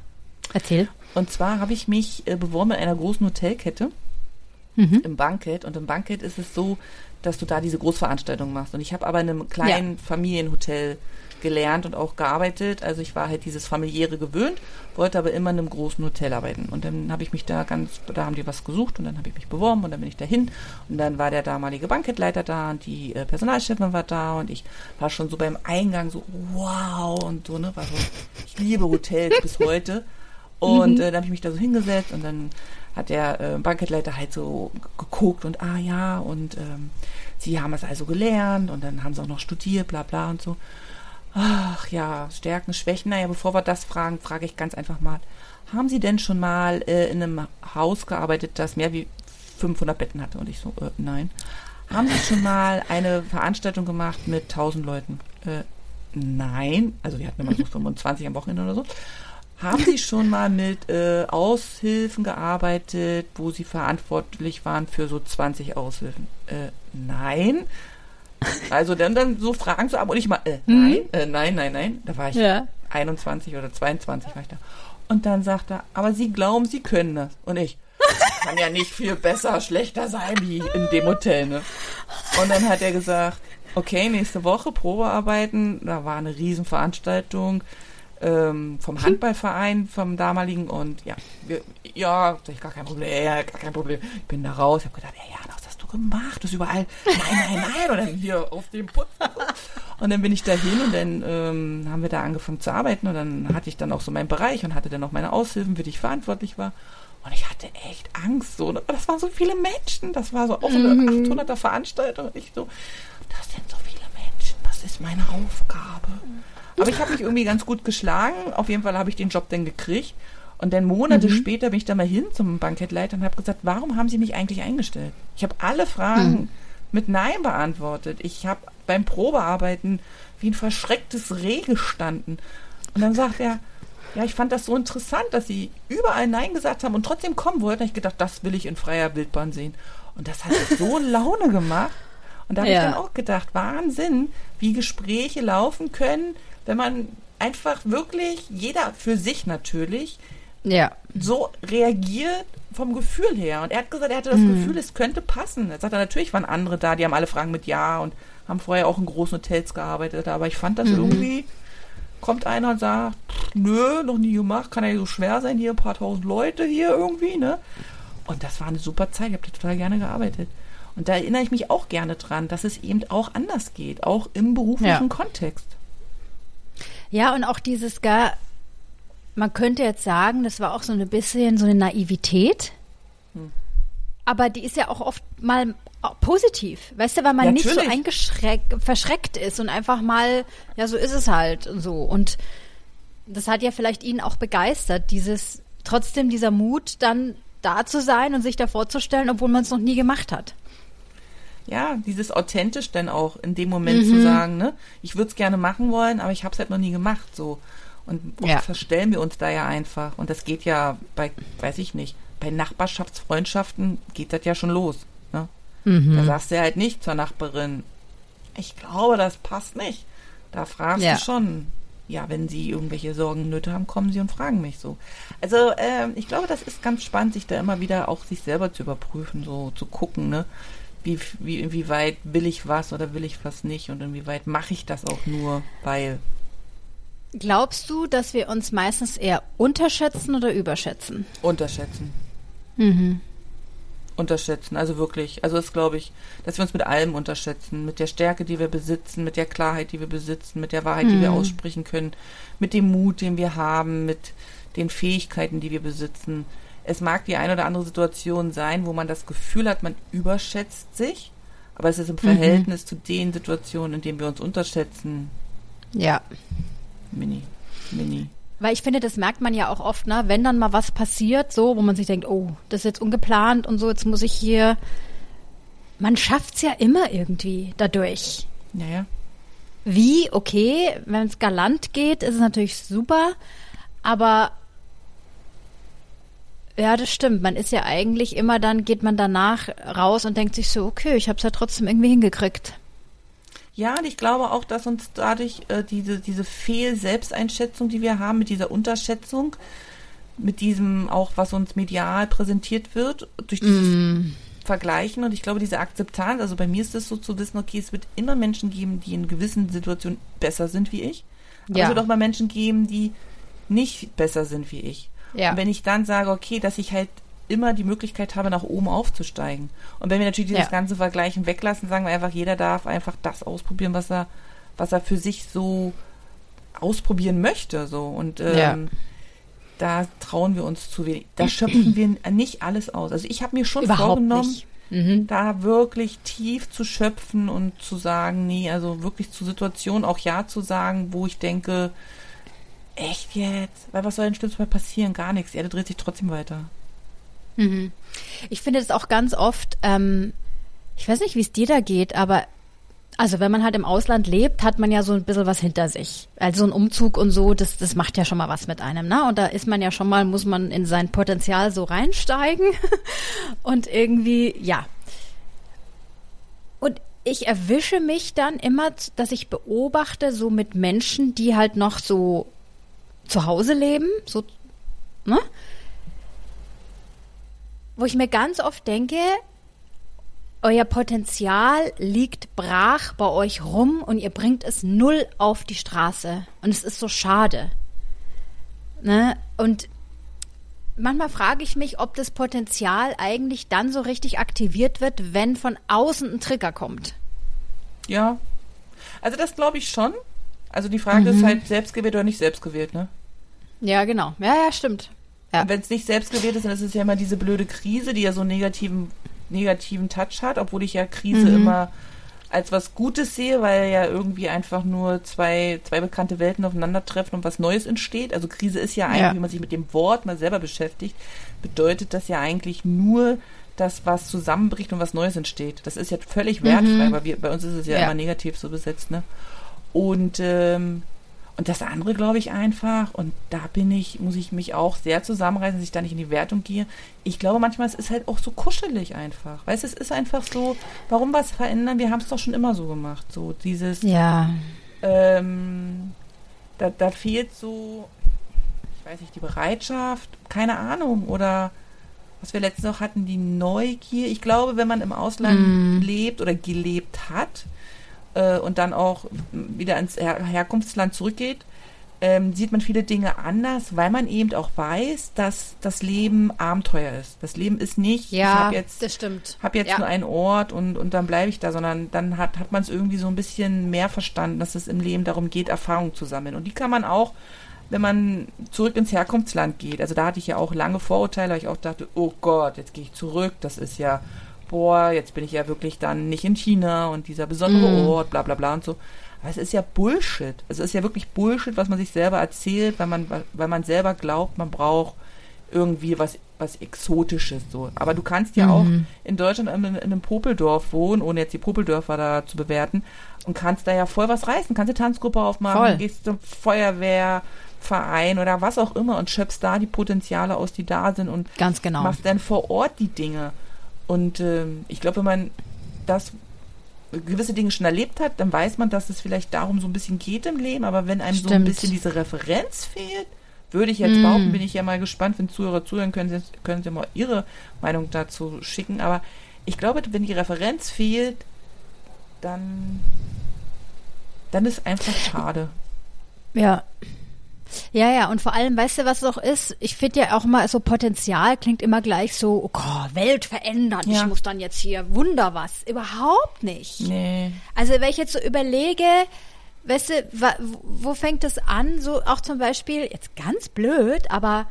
Erzähl. Und zwar habe ich mich äh, beworben in einer großen Hotelkette Mhm. im Bankett. Und im Bankett ist es so, dass du da diese Großveranstaltung machst. Und ich habe aber in einem kleinen Familienhotel gelernt und auch gearbeitet. Also ich war halt dieses familiäre gewöhnt, wollte aber immer in einem großen Hotel arbeiten. Und dann habe ich mich da ganz, da haben die was gesucht und dann habe ich mich beworben und dann bin ich dahin. Und dann war der damalige Bankettleiter da und die äh, Personalchefin war da und ich war schon so beim Eingang so, wow und so, ne, war so, ich liebe Hotels bis heute. Und äh, dann habe ich mich da so hingesetzt und dann hat der äh, Bankettleiter halt so geguckt und ah ja und ähm, sie haben es also gelernt und dann haben sie auch noch studiert, bla bla und so. Ach ja, Stärken, Schwächen. Naja, bevor wir das fragen, frage ich ganz einfach mal, haben Sie denn schon mal äh, in einem Haus gearbeitet, das mehr wie 500 Betten hatte? Und ich so, äh, nein. Haben Sie schon mal eine Veranstaltung gemacht mit 1000 Leuten? Äh, nein. Also wir hatten immer so 25 am Wochenende oder so. Haben Sie schon mal mit äh, Aushilfen gearbeitet, wo Sie verantwortlich waren für so 20 Aushilfen? Äh, nein. Also dann, dann so Fragen so ab und ich mal, äh, nein, äh, nein, nein, nein. Da war ich Ja. 21 oder 22 war ich da. Und dann sagt er, aber Sie glauben, Sie können das. Und ich, kann ja nicht viel besser, schlechter sein wie in dem Hotel, ne? Und dann hat er gesagt, okay, nächste Woche Probearbeiten. Da war eine Riesenveranstaltung ähm, vom Handballverein, vom damaligen. Und ja, wir, ja, gar kein Problem, ja, gar kein Problem. Ich bin da raus, ich habe gedacht, ja, ja, was hast du gemacht? Du hast überall, nein, nein, nein. Und dann hier auf dem Putz. Und dann bin ich dahin und dann ähm, haben wir da angefangen zu arbeiten und dann hatte ich dann auch so meinen Bereich und hatte dann auch meine Aushilfen, für die ich verantwortlich war. Und ich hatte echt Angst. So. Das waren so viele Menschen. Das war so auch so eine 800er Veranstaltung. Und ich so, das sind so viele Menschen. Das ist meine Aufgabe. Aber ich habe mich irgendwie ganz gut geschlagen. Auf jeden Fall habe ich den Job dann gekriegt. Und dann Monate später bin ich da mal hin zum Bankettleiter und habe gesagt, warum haben Sie mich eigentlich eingestellt? Ich habe alle Fragen mit Nein beantwortet. Ich habe beim Probearbeiten wie ein verschrecktes Reh gestanden. Und dann sagt er, ja, ich fand das so interessant, dass sie überall Nein gesagt haben und trotzdem kommen wollten. Da ich gedacht, das will ich in freier Wildbahn sehen. Und das hat so Laune gemacht. Und da habe Ja. ich dann auch gedacht, Wahnsinn, wie Gespräche laufen können, wenn man einfach wirklich, jeder für sich natürlich, Ja. so reagiert vom Gefühl her. Und er hat gesagt, er hatte das Gefühl, es könnte passen. Er sagte, natürlich waren andere da, die haben alle Fragen mit Ja und haben vorher auch in großen Hotels gearbeitet. Aber ich fand das irgendwie, kommt einer und sagt, nö, noch nie gemacht, kann ja so schwer sein, hier ein paar tausend Leute hier irgendwie, ne? Und das war eine super Zeit, ich habe da total gerne gearbeitet. Und da erinnere ich mich auch gerne dran, dass es eben auch anders geht, auch im beruflichen Ja. Kontext. Ja, und auch dieses gar, man könnte jetzt sagen, das war auch so ein bisschen so eine Naivität. Hm. Aber die ist ja auch oft mal positiv, weißt du, weil man nicht so Natürlich. eingeschreckt, verschreckt ist und einfach mal, ja, so ist es halt und so. Und das hat ja vielleicht ihn auch begeistert, dieses, trotzdem dieser Mut, dann da zu sein und sich da vorzustellen, obwohl man es noch nie gemacht hat. Ja, dieses authentisch dann auch in dem Moment zu sagen, ne, ich würde es gerne machen wollen, aber ich habe es halt noch nie gemacht, so. Und oft Ja. verstellen wir uns da ja einfach. Und das geht ja bei, weiß ich nicht, bei Nachbarschaftsfreundschaften geht das ja schon los. Ne? Da sagst du ja halt nicht zur Nachbarin, ich glaube, das passt nicht. Da fragst Ja. du schon, ja, wenn sie irgendwelche Sorgen, Nöte haben, kommen sie und fragen mich so. Also ähm, ich glaube, das ist ganz spannend, sich da immer wieder auch sich selber zu überprüfen, so zu gucken, ne? Wie, wie, inwieweit will ich was oder will ich was nicht und inwieweit mache ich das auch nur, weil. Glaubst du, dass wir uns meistens eher unterschätzen oder überschätzen? Unterschätzen. Mhm. Unterschätzen, also wirklich. Also das glaube ich, dass wir uns mit allem unterschätzen. Mit der Stärke, die wir besitzen, mit der Klarheit, die wir besitzen, mit der Wahrheit, die wir aussprechen können, mit dem Mut, den wir haben, mit den Fähigkeiten, die wir besitzen. Es mag die eine oder andere Situation sein, wo man das Gefühl hat, man überschätzt sich, aber es ist im Verhältnis zu den Situationen, in denen wir uns unterschätzen, Ja. mini, mini. Weil ich finde, das merkt man ja auch oft, ne? wenn dann mal was passiert, so, wo man sich denkt, oh, das ist jetzt ungeplant und so, jetzt muss ich hier. Man schafft's ja immer irgendwie dadurch. Ja, ja. Wie, okay, wenn es galant geht, ist es natürlich super, aber ja, das stimmt. Man ist ja eigentlich immer dann, geht man danach raus und denkt sich so, okay, ich hab's ja trotzdem irgendwie hingekriegt. Ja, und ich glaube auch, dass uns dadurch äh, diese, diese Fehl-Selbsteinschätzung, die wir haben, mit dieser Unterschätzung, mit diesem auch, was uns medial präsentiert wird, durch dieses Vergleichen und ich glaube, diese Akzeptanz, also bei mir ist es so zu wissen, okay, es wird immer Menschen geben, die in gewissen Situationen besser sind wie ich. Aber Ja. es wird auch mal Menschen geben, die nicht besser sind wie ich. Ja. Und wenn ich dann sage, okay, dass ich halt immer die Möglichkeit habe, nach oben aufzusteigen. Und wenn wir natürlich dieses Ja. ganze Vergleichen weglassen, sagen wir einfach, jeder darf einfach das ausprobieren, was er, was er für sich so ausprobieren möchte. So. Und ähm, Ja. da trauen wir uns zu wenig. Da schöpfen wir nicht alles aus. Also ich habe mir schon Überhaupt vorgenommen. Mhm. da wirklich tief zu schöpfen und zu sagen, nee, also wirklich zu Situationen auch Ja zu sagen, wo ich denke, echt jetzt? Weil was soll denn schlimmst mal passieren? Gar nichts. Die Erde dreht sich trotzdem weiter. Ich finde das auch ganz oft, ähm, ich weiß nicht, wie es dir da geht, aber Also wenn man halt im Ausland lebt, hat man ja so ein bisschen was hinter sich. Also ein Umzug und so, das, das macht ja schon mal was mit einem, ne? Und da ist man ja schon mal, muss man in sein Potenzial so reinsteigen und irgendwie, ja. Und ich erwische mich dann immer, dass ich beobachte, so mit Menschen, die halt noch so zu Hause leben, so, ne? Wo ich mir ganz oft denke, euer Potenzial liegt brach bei euch rum und ihr bringt es null auf die Straße. Und es ist so schade. Ne? Und manchmal frage ich mich, ob das Potenzial eigentlich dann so richtig aktiviert wird, wenn von außen ein Trigger kommt. Ja. Also das glaube ich schon. Also die Frage mhm. ist halt selbstgewählt oder nicht selbstgewählt, ne? Ja, genau. Ja, ja, stimmt. Ja. Wenn es nicht selbstgewählt ist, dann ist es ja immer diese blöde Krise, die ja so einen negativen, negativen Touch hat, obwohl ich ja Krise mhm. immer als was Gutes sehe, weil ja irgendwie einfach nur zwei, zwei bekannte Welten aufeinandertreffen und was Neues entsteht. Also Krise ist ja eigentlich, ja. wenn man sich mit dem Wort mal selber beschäftigt, bedeutet das ja eigentlich nur, dass was zusammenbricht und was Neues entsteht. Das ist ja völlig wertfrei, mhm. weil wir, bei uns ist es ja, ja, immer negativ so besetzt, ne? Und ähm, und das andere glaube ich einfach, und da bin ich, muss ich mich auch sehr zusammenreißen, dass ich da nicht in die Wertung gehe. Ich glaube manchmal, es ist halt auch so kuschelig einfach. Weißt du, es ist einfach so, warum was verändern? Wir haben es doch schon immer so gemacht. So dieses, ja. Ähm, da, da fehlt so, ich weiß nicht, die Bereitschaft, keine Ahnung, oder was wir letztens noch hatten, die Neugier. Ich glaube, wenn man im Ausland mm. lebt oder gelebt hat, äh, und dann auch wieder ins Her Herkunftsland zurückgeht, ähm, sieht man viele Dinge anders, weil man eben auch weiß, dass das Leben Abenteuer ist. Das Leben ist nicht, ja, ich habe jetzt, das stimmt. Hab jetzt ja. nur einen Ort und, und dann bleibe ich da, sondern dann hat, hat man es irgendwie so ein bisschen mehr verstanden, dass es im Leben darum geht, Erfahrungen zu sammeln. Und die kann man auch, wenn man zurück ins Herkunftsland geht. Also da hatte ich ja auch lange Vorurteile, weil ich auch dachte, oh Gott, jetzt gehe ich zurück, das ist ja boah, jetzt bin ich ja wirklich dann nicht in China und dieser besondere mm. Ort, bla bla bla und so. Aber es ist ja Bullshit. Es ist ja wirklich Bullshit, was man sich selber erzählt, weil man, weil man selber glaubt, man braucht irgendwie was, was Exotisches so. Aber du kannst ja mhm. auch in Deutschland in, in, einem Popeldorf wohnen, ohne jetzt die Popeldörfer da zu bewerten, und kannst da ja voll was reißen. Kannst eine Tanzgruppe aufmachen, voll. gehst zum Feuerwehrverein oder was auch immer und schöpfst da die Potenziale aus, die da sind und Ganz genau. machst dann vor Ort die Dinge. Und ähm, ich glaube, wenn man das gewisse Dinge schon erlebt hat, dann weiß man, dass es vielleicht darum so ein bisschen geht im Leben. Aber wenn einem Stimmt. so ein bisschen diese Referenz fehlt, würde ich jetzt mm. behaupten, bin ich ja mal gespannt, wenn Zuhörer zuhören, können Sie, können Sie mal Ihre Meinung dazu schicken. Aber ich glaube, wenn die Referenz fehlt, dann, dann ist einfach schade. Ja, ja, ja, und vor allem, weißt du, was es auch ist? Ich finde ja auch mal so Potenzial klingt immer gleich so, oh Gott, Welt verändern, ja. ich muss dann jetzt hier Wunder was. Überhaupt nicht. Nee. Also, wenn ich jetzt so überlege, weißt du, wo fängt es an? So auch zum Beispiel, jetzt ganz blöd, aber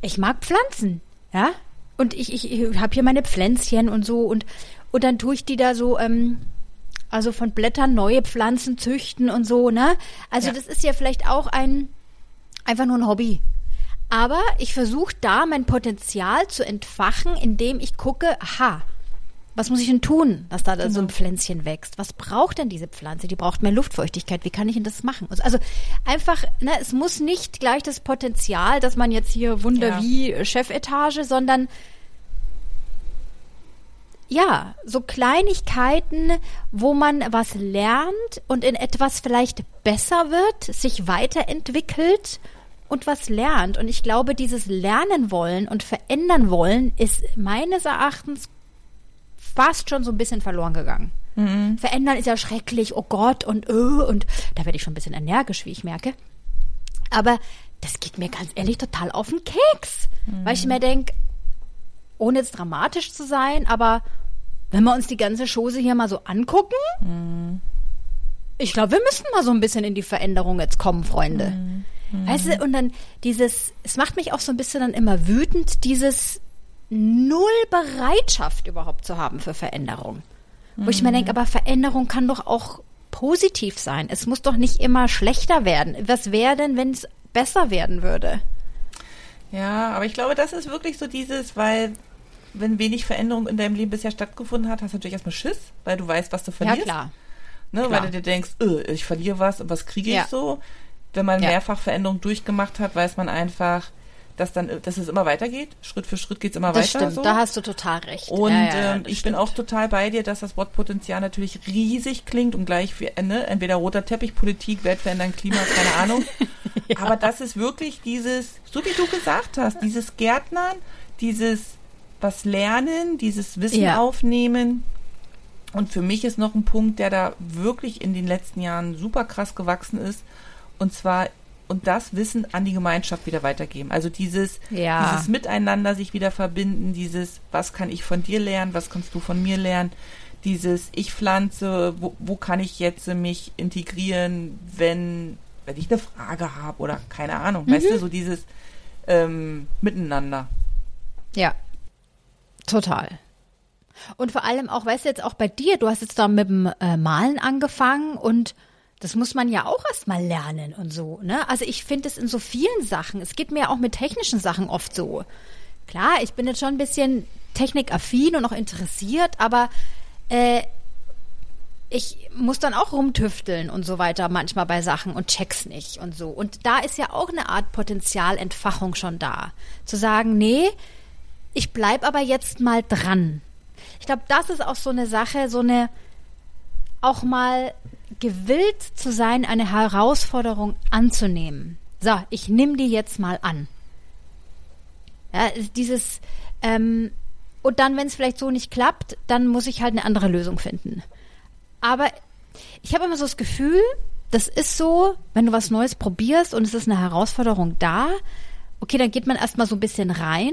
ich mag Pflanzen, ja? Und ich, ich, ich habe hier meine Pflänzchen und so und, und dann tue ich die da so, ähm, also von Blättern neue Pflanzen züchten und so, ne? Also ja. das ist ja vielleicht auch ein einfach nur ein Hobby. Aber ich versuche da mein Potenzial zu entfachen, indem ich gucke, aha, was muss ich denn tun, dass da genau. so ein genau. Pflänzchen wächst? Was braucht denn diese Pflanze? Die braucht mehr Luftfeuchtigkeit. Wie kann ich denn das machen? Also, also einfach, ne, es muss nicht gleich das Potenzial, dass man jetzt hier Wunder ja. wie Chefetage, sondern ja, so Kleinigkeiten, wo man was lernt und in etwas vielleicht besser wird, sich weiterentwickelt und was lernt. Und ich glaube, dieses Lernen wollen und verändern wollen ist meines Erachtens fast schon so ein bisschen verloren gegangen. Mhm. Verändern ist ja schrecklich, oh Gott, und öh, und da werde ich schon ein bisschen energisch, wie ich merke. Aber das geht mir ganz ehrlich total auf den Keks. Mhm. Weil ich mir denke, ohne jetzt dramatisch zu sein, aber wenn wir uns die ganze Chose hier mal so angucken, mhm. ich glaube, wir müssen mal so ein bisschen in die Veränderung jetzt kommen, Freunde. Mhm. Weißt du, und dann dieses, es macht mich auch so ein bisschen dann immer wütend, dieses Null Bereitschaft überhaupt zu haben für Veränderung. Wo ich mir denke, aber Veränderung kann doch auch positiv sein. Es muss doch nicht immer schlechter werden. Was wäre denn, wenn es besser werden würde? Ja, aber ich glaube, das ist wirklich so dieses, weil wenn wenig Veränderung in deinem Leben bisher stattgefunden hat, hast du natürlich erstmal Schiss, weil du weißt, was du verlierst. Ja, klar. Ne, Klar. weil du dir denkst, öh, ich verliere was und was kriege ich Ja. so. Wenn man Ja. mehrfach Veränderungen durchgemacht hat, weiß man einfach, dass dann, dass es immer weitergeht. Schritt für Schritt geht's immer Das weiter. stimmt, so. da hast du total recht. Und Ja, ähm, ich bin stimmt. auch total bei dir, dass das Wort Potenzial natürlich riesig klingt und gleich wie, ne, entweder roter Teppich, Politik, Welt verändern, Klima, keine Ahnung. Aber das ist wirklich dieses, so wie du gesagt hast, dieses Gärtnern, dieses was lernen, dieses Wissen Ja. aufnehmen. Und für mich ist noch ein Punkt, der da wirklich in den letzten Jahren super krass gewachsen ist. Und zwar, und das Wissen an die Gemeinschaft wieder weitergeben. Also dieses, Ja. dieses Miteinander sich wieder verbinden, dieses, was kann ich von dir lernen, was kannst du von mir lernen, dieses, ich pflanze, wo, wo kann ich jetzt mich integrieren, wenn, wenn ich eine Frage habe oder keine Ahnung, Mhm. weißt du, so dieses ähm, Miteinander. Ja, total. Und vor allem auch, weißt du, jetzt auch bei dir, du hast jetzt da mit dem äh, Malen angefangen und das muss man ja auch erstmal lernen und so, ne? Also ich finde es in so vielen Sachen, es geht mir auch mit technischen Sachen oft so. Klar, ich bin jetzt schon ein bisschen technikaffin und auch interessiert, aber äh, ich muss dann auch rumtüfteln und so weiter manchmal bei Sachen und check's nicht und so. Und da ist ja auch eine Art Potenzialentfachung schon da. Zu sagen, nee, ich bleib aber jetzt mal dran. Ich glaube, das ist auch so eine Sache, so eine auch mal gewillt zu sein, eine Herausforderung anzunehmen. So, ich nehme die jetzt mal an. Ja, dieses ähm, und dann, wenn es vielleicht so nicht klappt, dann muss ich halt eine andere Lösung finden. Aber ich habe immer so das Gefühl, das ist so, wenn du was Neues probierst und es ist eine Herausforderung da, okay, dann geht man erstmal so ein bisschen rein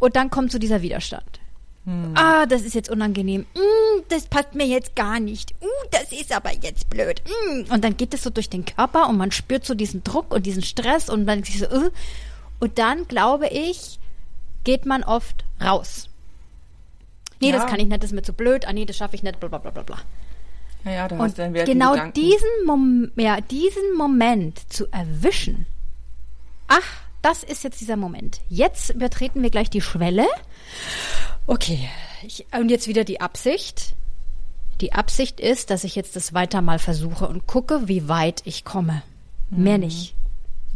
und dann kommt so dieser Widerstand. Ah, das ist jetzt unangenehm. Mm, das passt mir jetzt gar nicht. Uh, das ist aber jetzt blöd. Mm. Und dann geht es so durch den Körper und man spürt so diesen Druck und diesen Stress und man sich so, uh. und dann glaube ich, geht man oft raus. Nee, Ja. das kann ich nicht, das ist mir zu blöd. Ah, nee, das schaffe ich nicht, bla bla bla bla bla. Naja, da Und hast du dann wieder die genau Gedanken. diesen, Mom ja, diesen Moment zu erwischen, ach, das ist jetzt dieser Moment. Jetzt übertreten wir gleich die Schwelle. Okay, ich, und jetzt wieder die Absicht. Die Absicht ist, dass ich jetzt das weiter mal versuche und gucke, wie weit ich komme. Mehr Mhm. nicht.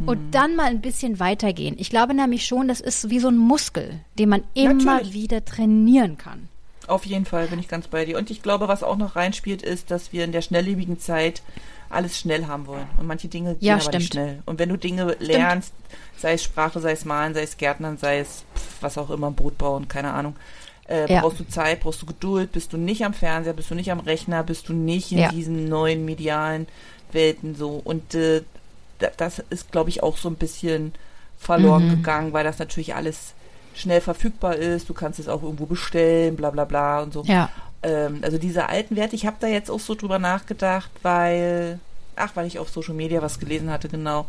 Und dann mal ein bisschen weitergehen. Ich glaube nämlich schon, das ist wie so ein Muskel, den man immer Natürlich. wieder trainieren kann. Auf jeden Fall bin ich ganz bei dir. Und ich glaube, was auch noch reinspielt, ist, dass wir in der schnelllebigen Zeit alles schnell haben wollen. Und manche Dinge gehen Ja, aber nicht stimmt. schnell. Und wenn du Dinge lernst, sei es Sprache, sei es Malen, sei es Gärtnern, sei es was auch immer, Brot bauen, keine Ahnung, äh, Ja. brauchst du Zeit, brauchst du Geduld, bist du nicht am Fernseher, bist du nicht am Rechner, bist du nicht in Ja. diesen neuen medialen Welten so. Und äh, da- das ist, glaube ich, auch so ein bisschen verloren Mhm. gegangen, weil das natürlich alles schnell verfügbar ist. Du kannst es auch irgendwo bestellen, bla bla bla und so. Ja. Ähm, also diese alten Werte, ich habe da jetzt auch so drüber nachgedacht, weil, ach, weil ich auf Social Media was gelesen hatte, genau.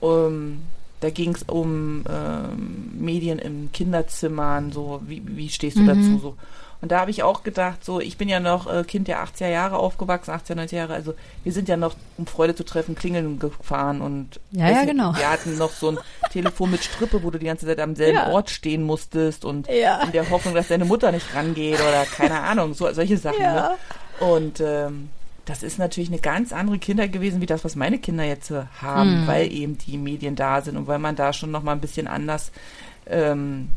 Um, da ging es um ähm, Medien in Kinderzimmern, so, wie, wie stehst du Mhm. dazu so? Und da habe ich auch gedacht, so, ich bin ja noch äh, Kind der 80er Jahre aufgewachsen, 80er, 90er Jahre, also wir sind ja noch, um Freude zu treffen, klingeln gefahren und Ja, ja, genau. wir hatten noch so ein Telefon mit Strippe, wo du die ganze Zeit am selben Ja. Ort stehen musstest und Ja. in der Hoffnung, dass deine Mutter nicht rangeht oder keine Ahnung, so, solche Sachen. Ja. Ne? Und ähm, das ist natürlich eine ganz andere Kinder gewesen, wie das, was meine Kinder jetzt äh, haben, Hm. weil eben die Medien da sind und weil man da schon noch mal ein bisschen anders, ähm,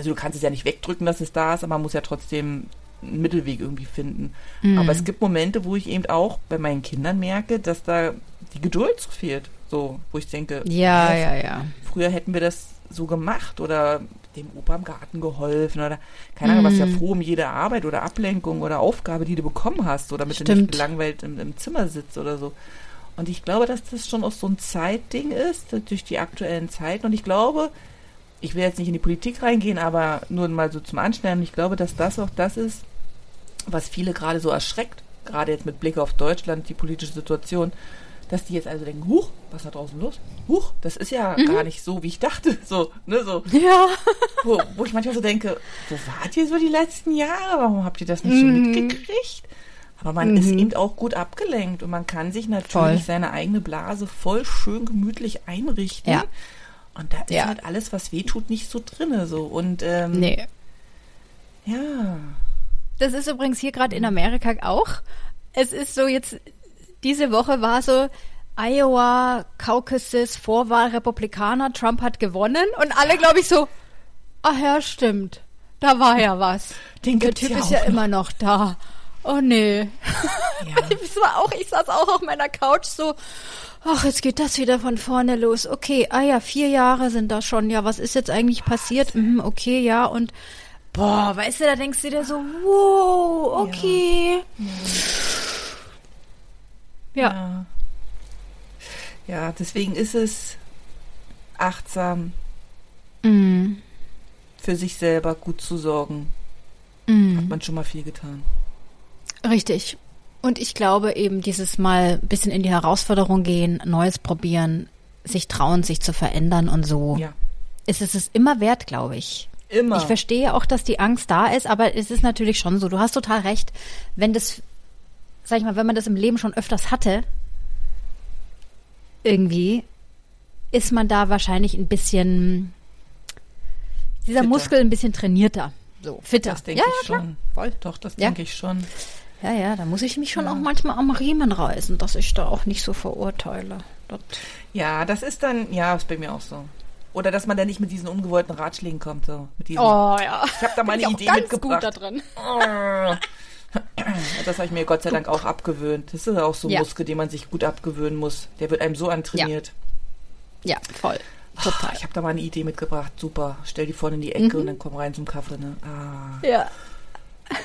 also du kannst es ja nicht wegdrücken, dass es da ist, aber man muss ja trotzdem einen Mittelweg irgendwie finden. Hm. Aber es gibt Momente, wo ich eben auch bei meinen Kindern merke, dass da die Geduld so fehlt. So, wo ich denke, Ja, ja, ja. früher hätten wir das so gemacht oder dem Opa im Garten geholfen oder keine Ahnung, was ja Mhm. froh um jede Arbeit oder Ablenkung oder Aufgabe, die du bekommen hast, oder damit du Stimmt. nicht gelangweilt im, im Zimmer sitzt oder so. Und ich glaube, dass das schon auch so ein Zeitding ist, durch die aktuellen Zeiten. Und ich glaube, ich will jetzt nicht in die Politik reingehen, aber nur mal so zum Anstellen. Ich glaube, dass das auch das ist, was viele gerade so erschreckt, gerade jetzt mit Blick auf Deutschland, die politische Situation, dass die jetzt also denken, huch, was ist da draußen los? Huch, das ist ja gar nicht so, wie ich dachte. So, ne, so, Ja. wo, wo ich manchmal so denke, wo wart ihr so die letzten Jahre? Warum habt ihr das nicht Mhm. mitgekriegt? Aber man ist eben auch gut abgelenkt und man kann sich natürlich Voll. seine eigene Blase voll schön gemütlich einrichten. Ja. Und da ist Ja. halt alles, was weh tut, nicht so drinne so. Und ähm, Nee. Ja. Das ist übrigens hier gerade in Amerika auch. Es ist so jetzt, diese Woche war so Iowa, Caucasus, Vorwahl, Republikaner, Trump hat gewonnen und alle, glaube ich, so, ach ja, stimmt. Da war ja was. Den Der Typ ja ist ja noch. immer noch da. Oh nee. Ja. Ich war auch, ich saß auch auf meiner Couch so, ach, jetzt geht das wieder von vorne los. Okay, ah ja, vier Jahre sind da schon. Ja, was ist jetzt eigentlich passiert? Mhm, okay, ja, und boah, weißt du, da denkst du dir so, wow, okay. Ja, Ja. Ja, deswegen ist es achtsam, Mm, für sich selber gut zu sorgen. mm, Hat man schon mal viel getan. richtig. Und ich glaube eben dieses Mal ein bisschen in die Herausforderung gehen, Neues probieren, sich trauen, sich zu verändern und so. Ja. Ist es es immer wert, glaube ich. Immer. Ich verstehe auch, dass die Angst da ist, aber es ist natürlich schon so. Du hast total recht. Wenn das, sag ich mal, wenn man das im Leben schon öfters hatte, irgendwie, ist man da wahrscheinlich ein bisschen, dieser Fitter. Muskel ein bisschen trainierter. So, fitter. Das denke ja, ich ja, schon. Voll. Doch, das Ja. denke ich schon. Ja, ja, da muss ich mich schon auch manchmal am Riemen reißen, dass ich da auch nicht so verurteile. Das, Ja, das ist dann, ja, ist bei mir auch so. Oder dass man dann nicht mit diesen ungewollten Ratschlägen kommt. So, mit diesen, oh ja. Ich habe da mal Bin eine ich Idee auch ganz mitgebracht. gut da drin. Das habe ich mir Gott sei Dank auch abgewöhnt. Das ist auch so ein Ja. Muskel, den man sich gut abgewöhnen muss. Der wird einem so antrainiert. Ja, voll. Total. Ich habe da mal eine Idee mitgebracht. Super. Stell die vorne in die Ecke Mhm. und dann komm rein zum Kaffee. Ne? Ah. Ja.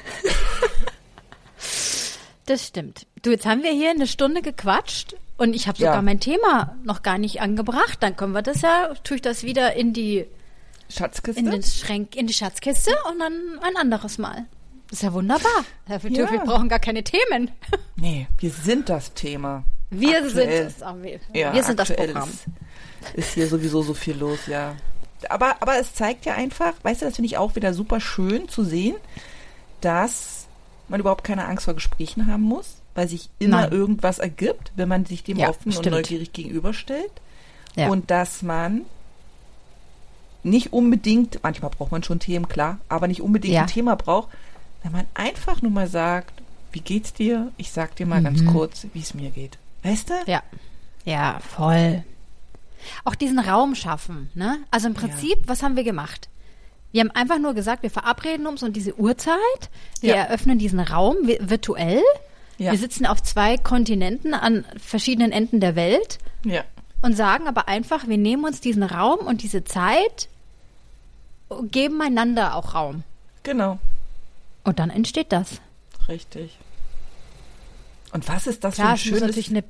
Das stimmt. Du, jetzt haben wir hier eine Stunde gequatscht und ich habe sogar Ja. mein Thema noch gar nicht angebracht. Dann können wir das ja, tue ich das wieder in die, Schatzkiste? in den Schränk, in die Schatzkiste und dann ein anderes Mal. Das ist ja wunderbar. Fitur, Ja. Wir brauchen gar keine Themen. nee, wir sind das Thema. Wir Aktuell. sind das. Wir, Ja, wir sind das Programm. Ist, ist hier sowieso so viel los, ja. Aber, aber es zeigt ja einfach, weißt du, das finde ich auch wieder super schön zu sehen, dass man überhaupt keine Angst vor Gesprächen haben muss, weil sich immer Nein. irgendwas ergibt, wenn man sich dem Ja, offen und stimmt. neugierig gegenüberstellt. Ja. Und dass man nicht unbedingt, manchmal braucht man schon Themen, klar, aber nicht unbedingt Ja. ein Thema braucht, wenn man einfach nur mal sagt, wie geht's dir? Ich sag dir mal ganz Mhm. kurz, wie es mir geht. Weißt du? Ja, ja, voll. Auch diesen Raum schaffen, ne? Also im Prinzip, was haben wir gemacht? Wir haben einfach nur gesagt, wir verabreden uns um diese Uhrzeit, wir Ja. eröffnen diesen Raum vi- virtuell. Ja. Wir sitzen auf zwei Kontinenten an verschiedenen Enden der Welt Ja. und sagen aber einfach, wir nehmen uns diesen Raum und diese Zeit, geben einander auch Raum. Genau. Und dann entsteht das. Richtig. Und was ist das Klar, für es ein muss schönes... natürlich eine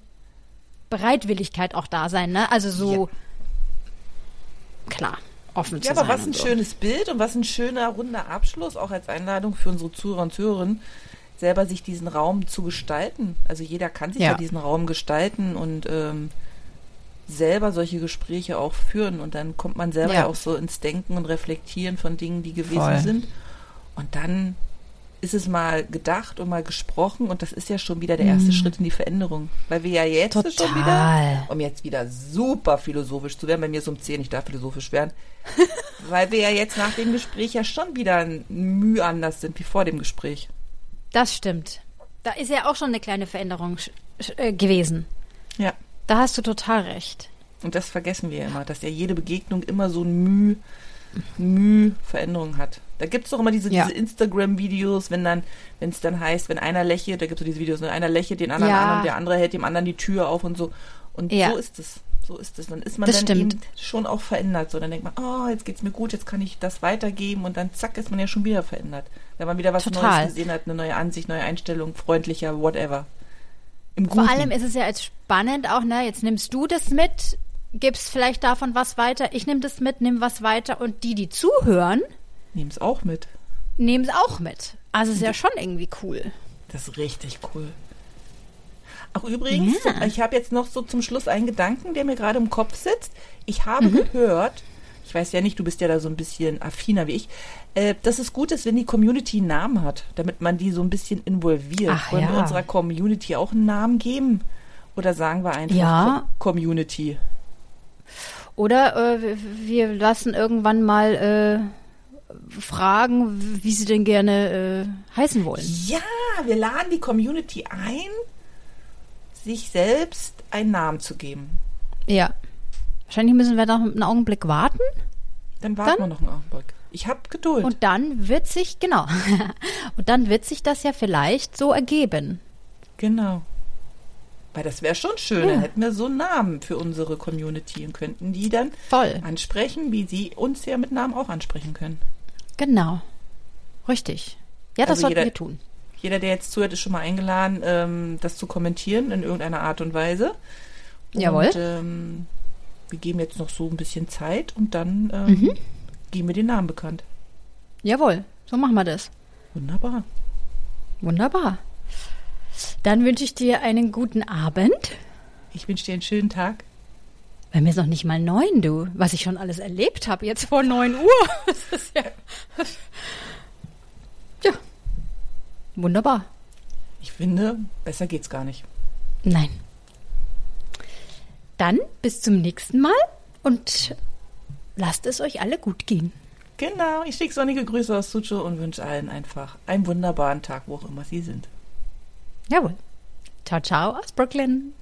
Bereitwilligkeit auch da sein, ne? Also so, klar, offen zu ja, sein. aber was ein so. schönes Bild und was ein schöner runder Abschluss, auch als Einladung für unsere Zuhörer und Zuhörerinnen, selber sich diesen Raum zu gestalten. Also jeder kann sich ja, Ja. diesen Raum gestalten und ähm, selber solche Gespräche auch führen. Und dann kommt man selber ja. Ja. auch so ins Denken und Reflektieren von Dingen, die gewesen Voll. sind. Und dann ist es mal gedacht und mal gesprochen und das ist ja schon wieder der erste Schritt in die Veränderung. Weil wir ja jetzt schon wieder, Mhm. Total. um jetzt wieder super philosophisch zu werden, bei mir ist um 10, ich darf philosophisch werden, weil wir ja jetzt nach dem Gespräch ja schon wieder ein Mühe anders sind wie vor dem Gespräch. Das stimmt. Da ist ja auch schon eine kleine Veränderung äh, gewesen. Ja. Da hast du total recht. Und das vergessen wir ja immer, dass ja jede Begegnung immer so ein Mühe, Mühe Veränderung hat. Da gibt es doch immer diese, Ja. diese Instagram-Videos, wenn dann, wenn es dann heißt, wenn einer lächelt, da gibt es so diese Videos, wenn einer lächelt den anderen Ja. an und der andere hält dem anderen die Tür auf und so. Und Ja. so ist es. So ist es. Dann ist man Das dann stimmt. eben schon auch verändert. So, dann denkt man, oh, jetzt geht's mir gut, jetzt kann ich das weitergeben und dann zack ist man ja schon wieder verändert. Wenn man wieder was Total. Neues gesehen hat, eine neue Ansicht, neue Einstellung, freundlicher, whatever. Im Vor allem ist es ja jetzt spannend auch, ne? Jetzt nimmst du das mit, gibst vielleicht davon was weiter, ich nehme das mit, nimm was weiter und die, die zuhören, Nehm's auch mit. nehmen es auch mit. Also ist ja schon irgendwie cool. Das ist richtig cool. Ach übrigens, ich habe jetzt noch so zum Schluss einen Gedanken, der mir gerade im Kopf sitzt. Ich habe Mhm. gehört, ich weiß ja nicht, du bist ja da so ein bisschen affiner wie ich, äh, dass es gut ist, wenn die Community einen Namen hat, damit man die so ein bisschen involviert. Ach, Wollen wir ja. unserer Community auch einen Namen geben? Oder sagen wir einfach Ja. Co Community? Oder äh, wir- wir lassen irgendwann mal äh, fragen, wie sie denn gerne äh, heißen wollen. Ja, wir laden die Community ein, sich selbst einen Namen zu geben. Ja. Wahrscheinlich müssen wir noch einen Augenblick warten. Dann warten Dann? wir noch einen Augenblick. Ich habe Geduld. Und dann wird sich, genau, und dann wird sich das ja vielleicht so ergeben. genau. Weil das wäre schon schön, Ja. dann hätten wir so einen Namen für unsere Community und könnten die dann Voll. ansprechen, wie sie uns ja mit Namen auch ansprechen können. Genau. Richtig. Ja, das Also sollten jeder- wir tun. Jeder, der jetzt zuhört, ist schon mal eingeladen, ähm, das zu kommentieren in irgendeiner Art und Weise. Jawohl. Und ähm, wir geben jetzt noch so ein bisschen Zeit und dann ähm, Mhm. geben wir den Namen bekannt. Jawohl, so machen wir das. Wunderbar. Wunderbar. Dann wünsche ich dir einen guten Abend. Ich wünsche dir einen schönen Tag. Bei mir ist noch nicht mal neun, du. Was ich schon alles erlebt habe, jetzt vor neun Uhr. Das ist ja. Ja. Wunderbar. Ich finde, besser geht's gar nicht. Nein. Dann bis zum nächsten Mal und lasst es euch alle gut gehen. Genau, ich schicke sonnige Grüße aus Sucho und wünsche allen einfach einen wunderbaren Tag, wo auch immer sie sind. Jawohl. Ciao, ciao aus Brooklyn.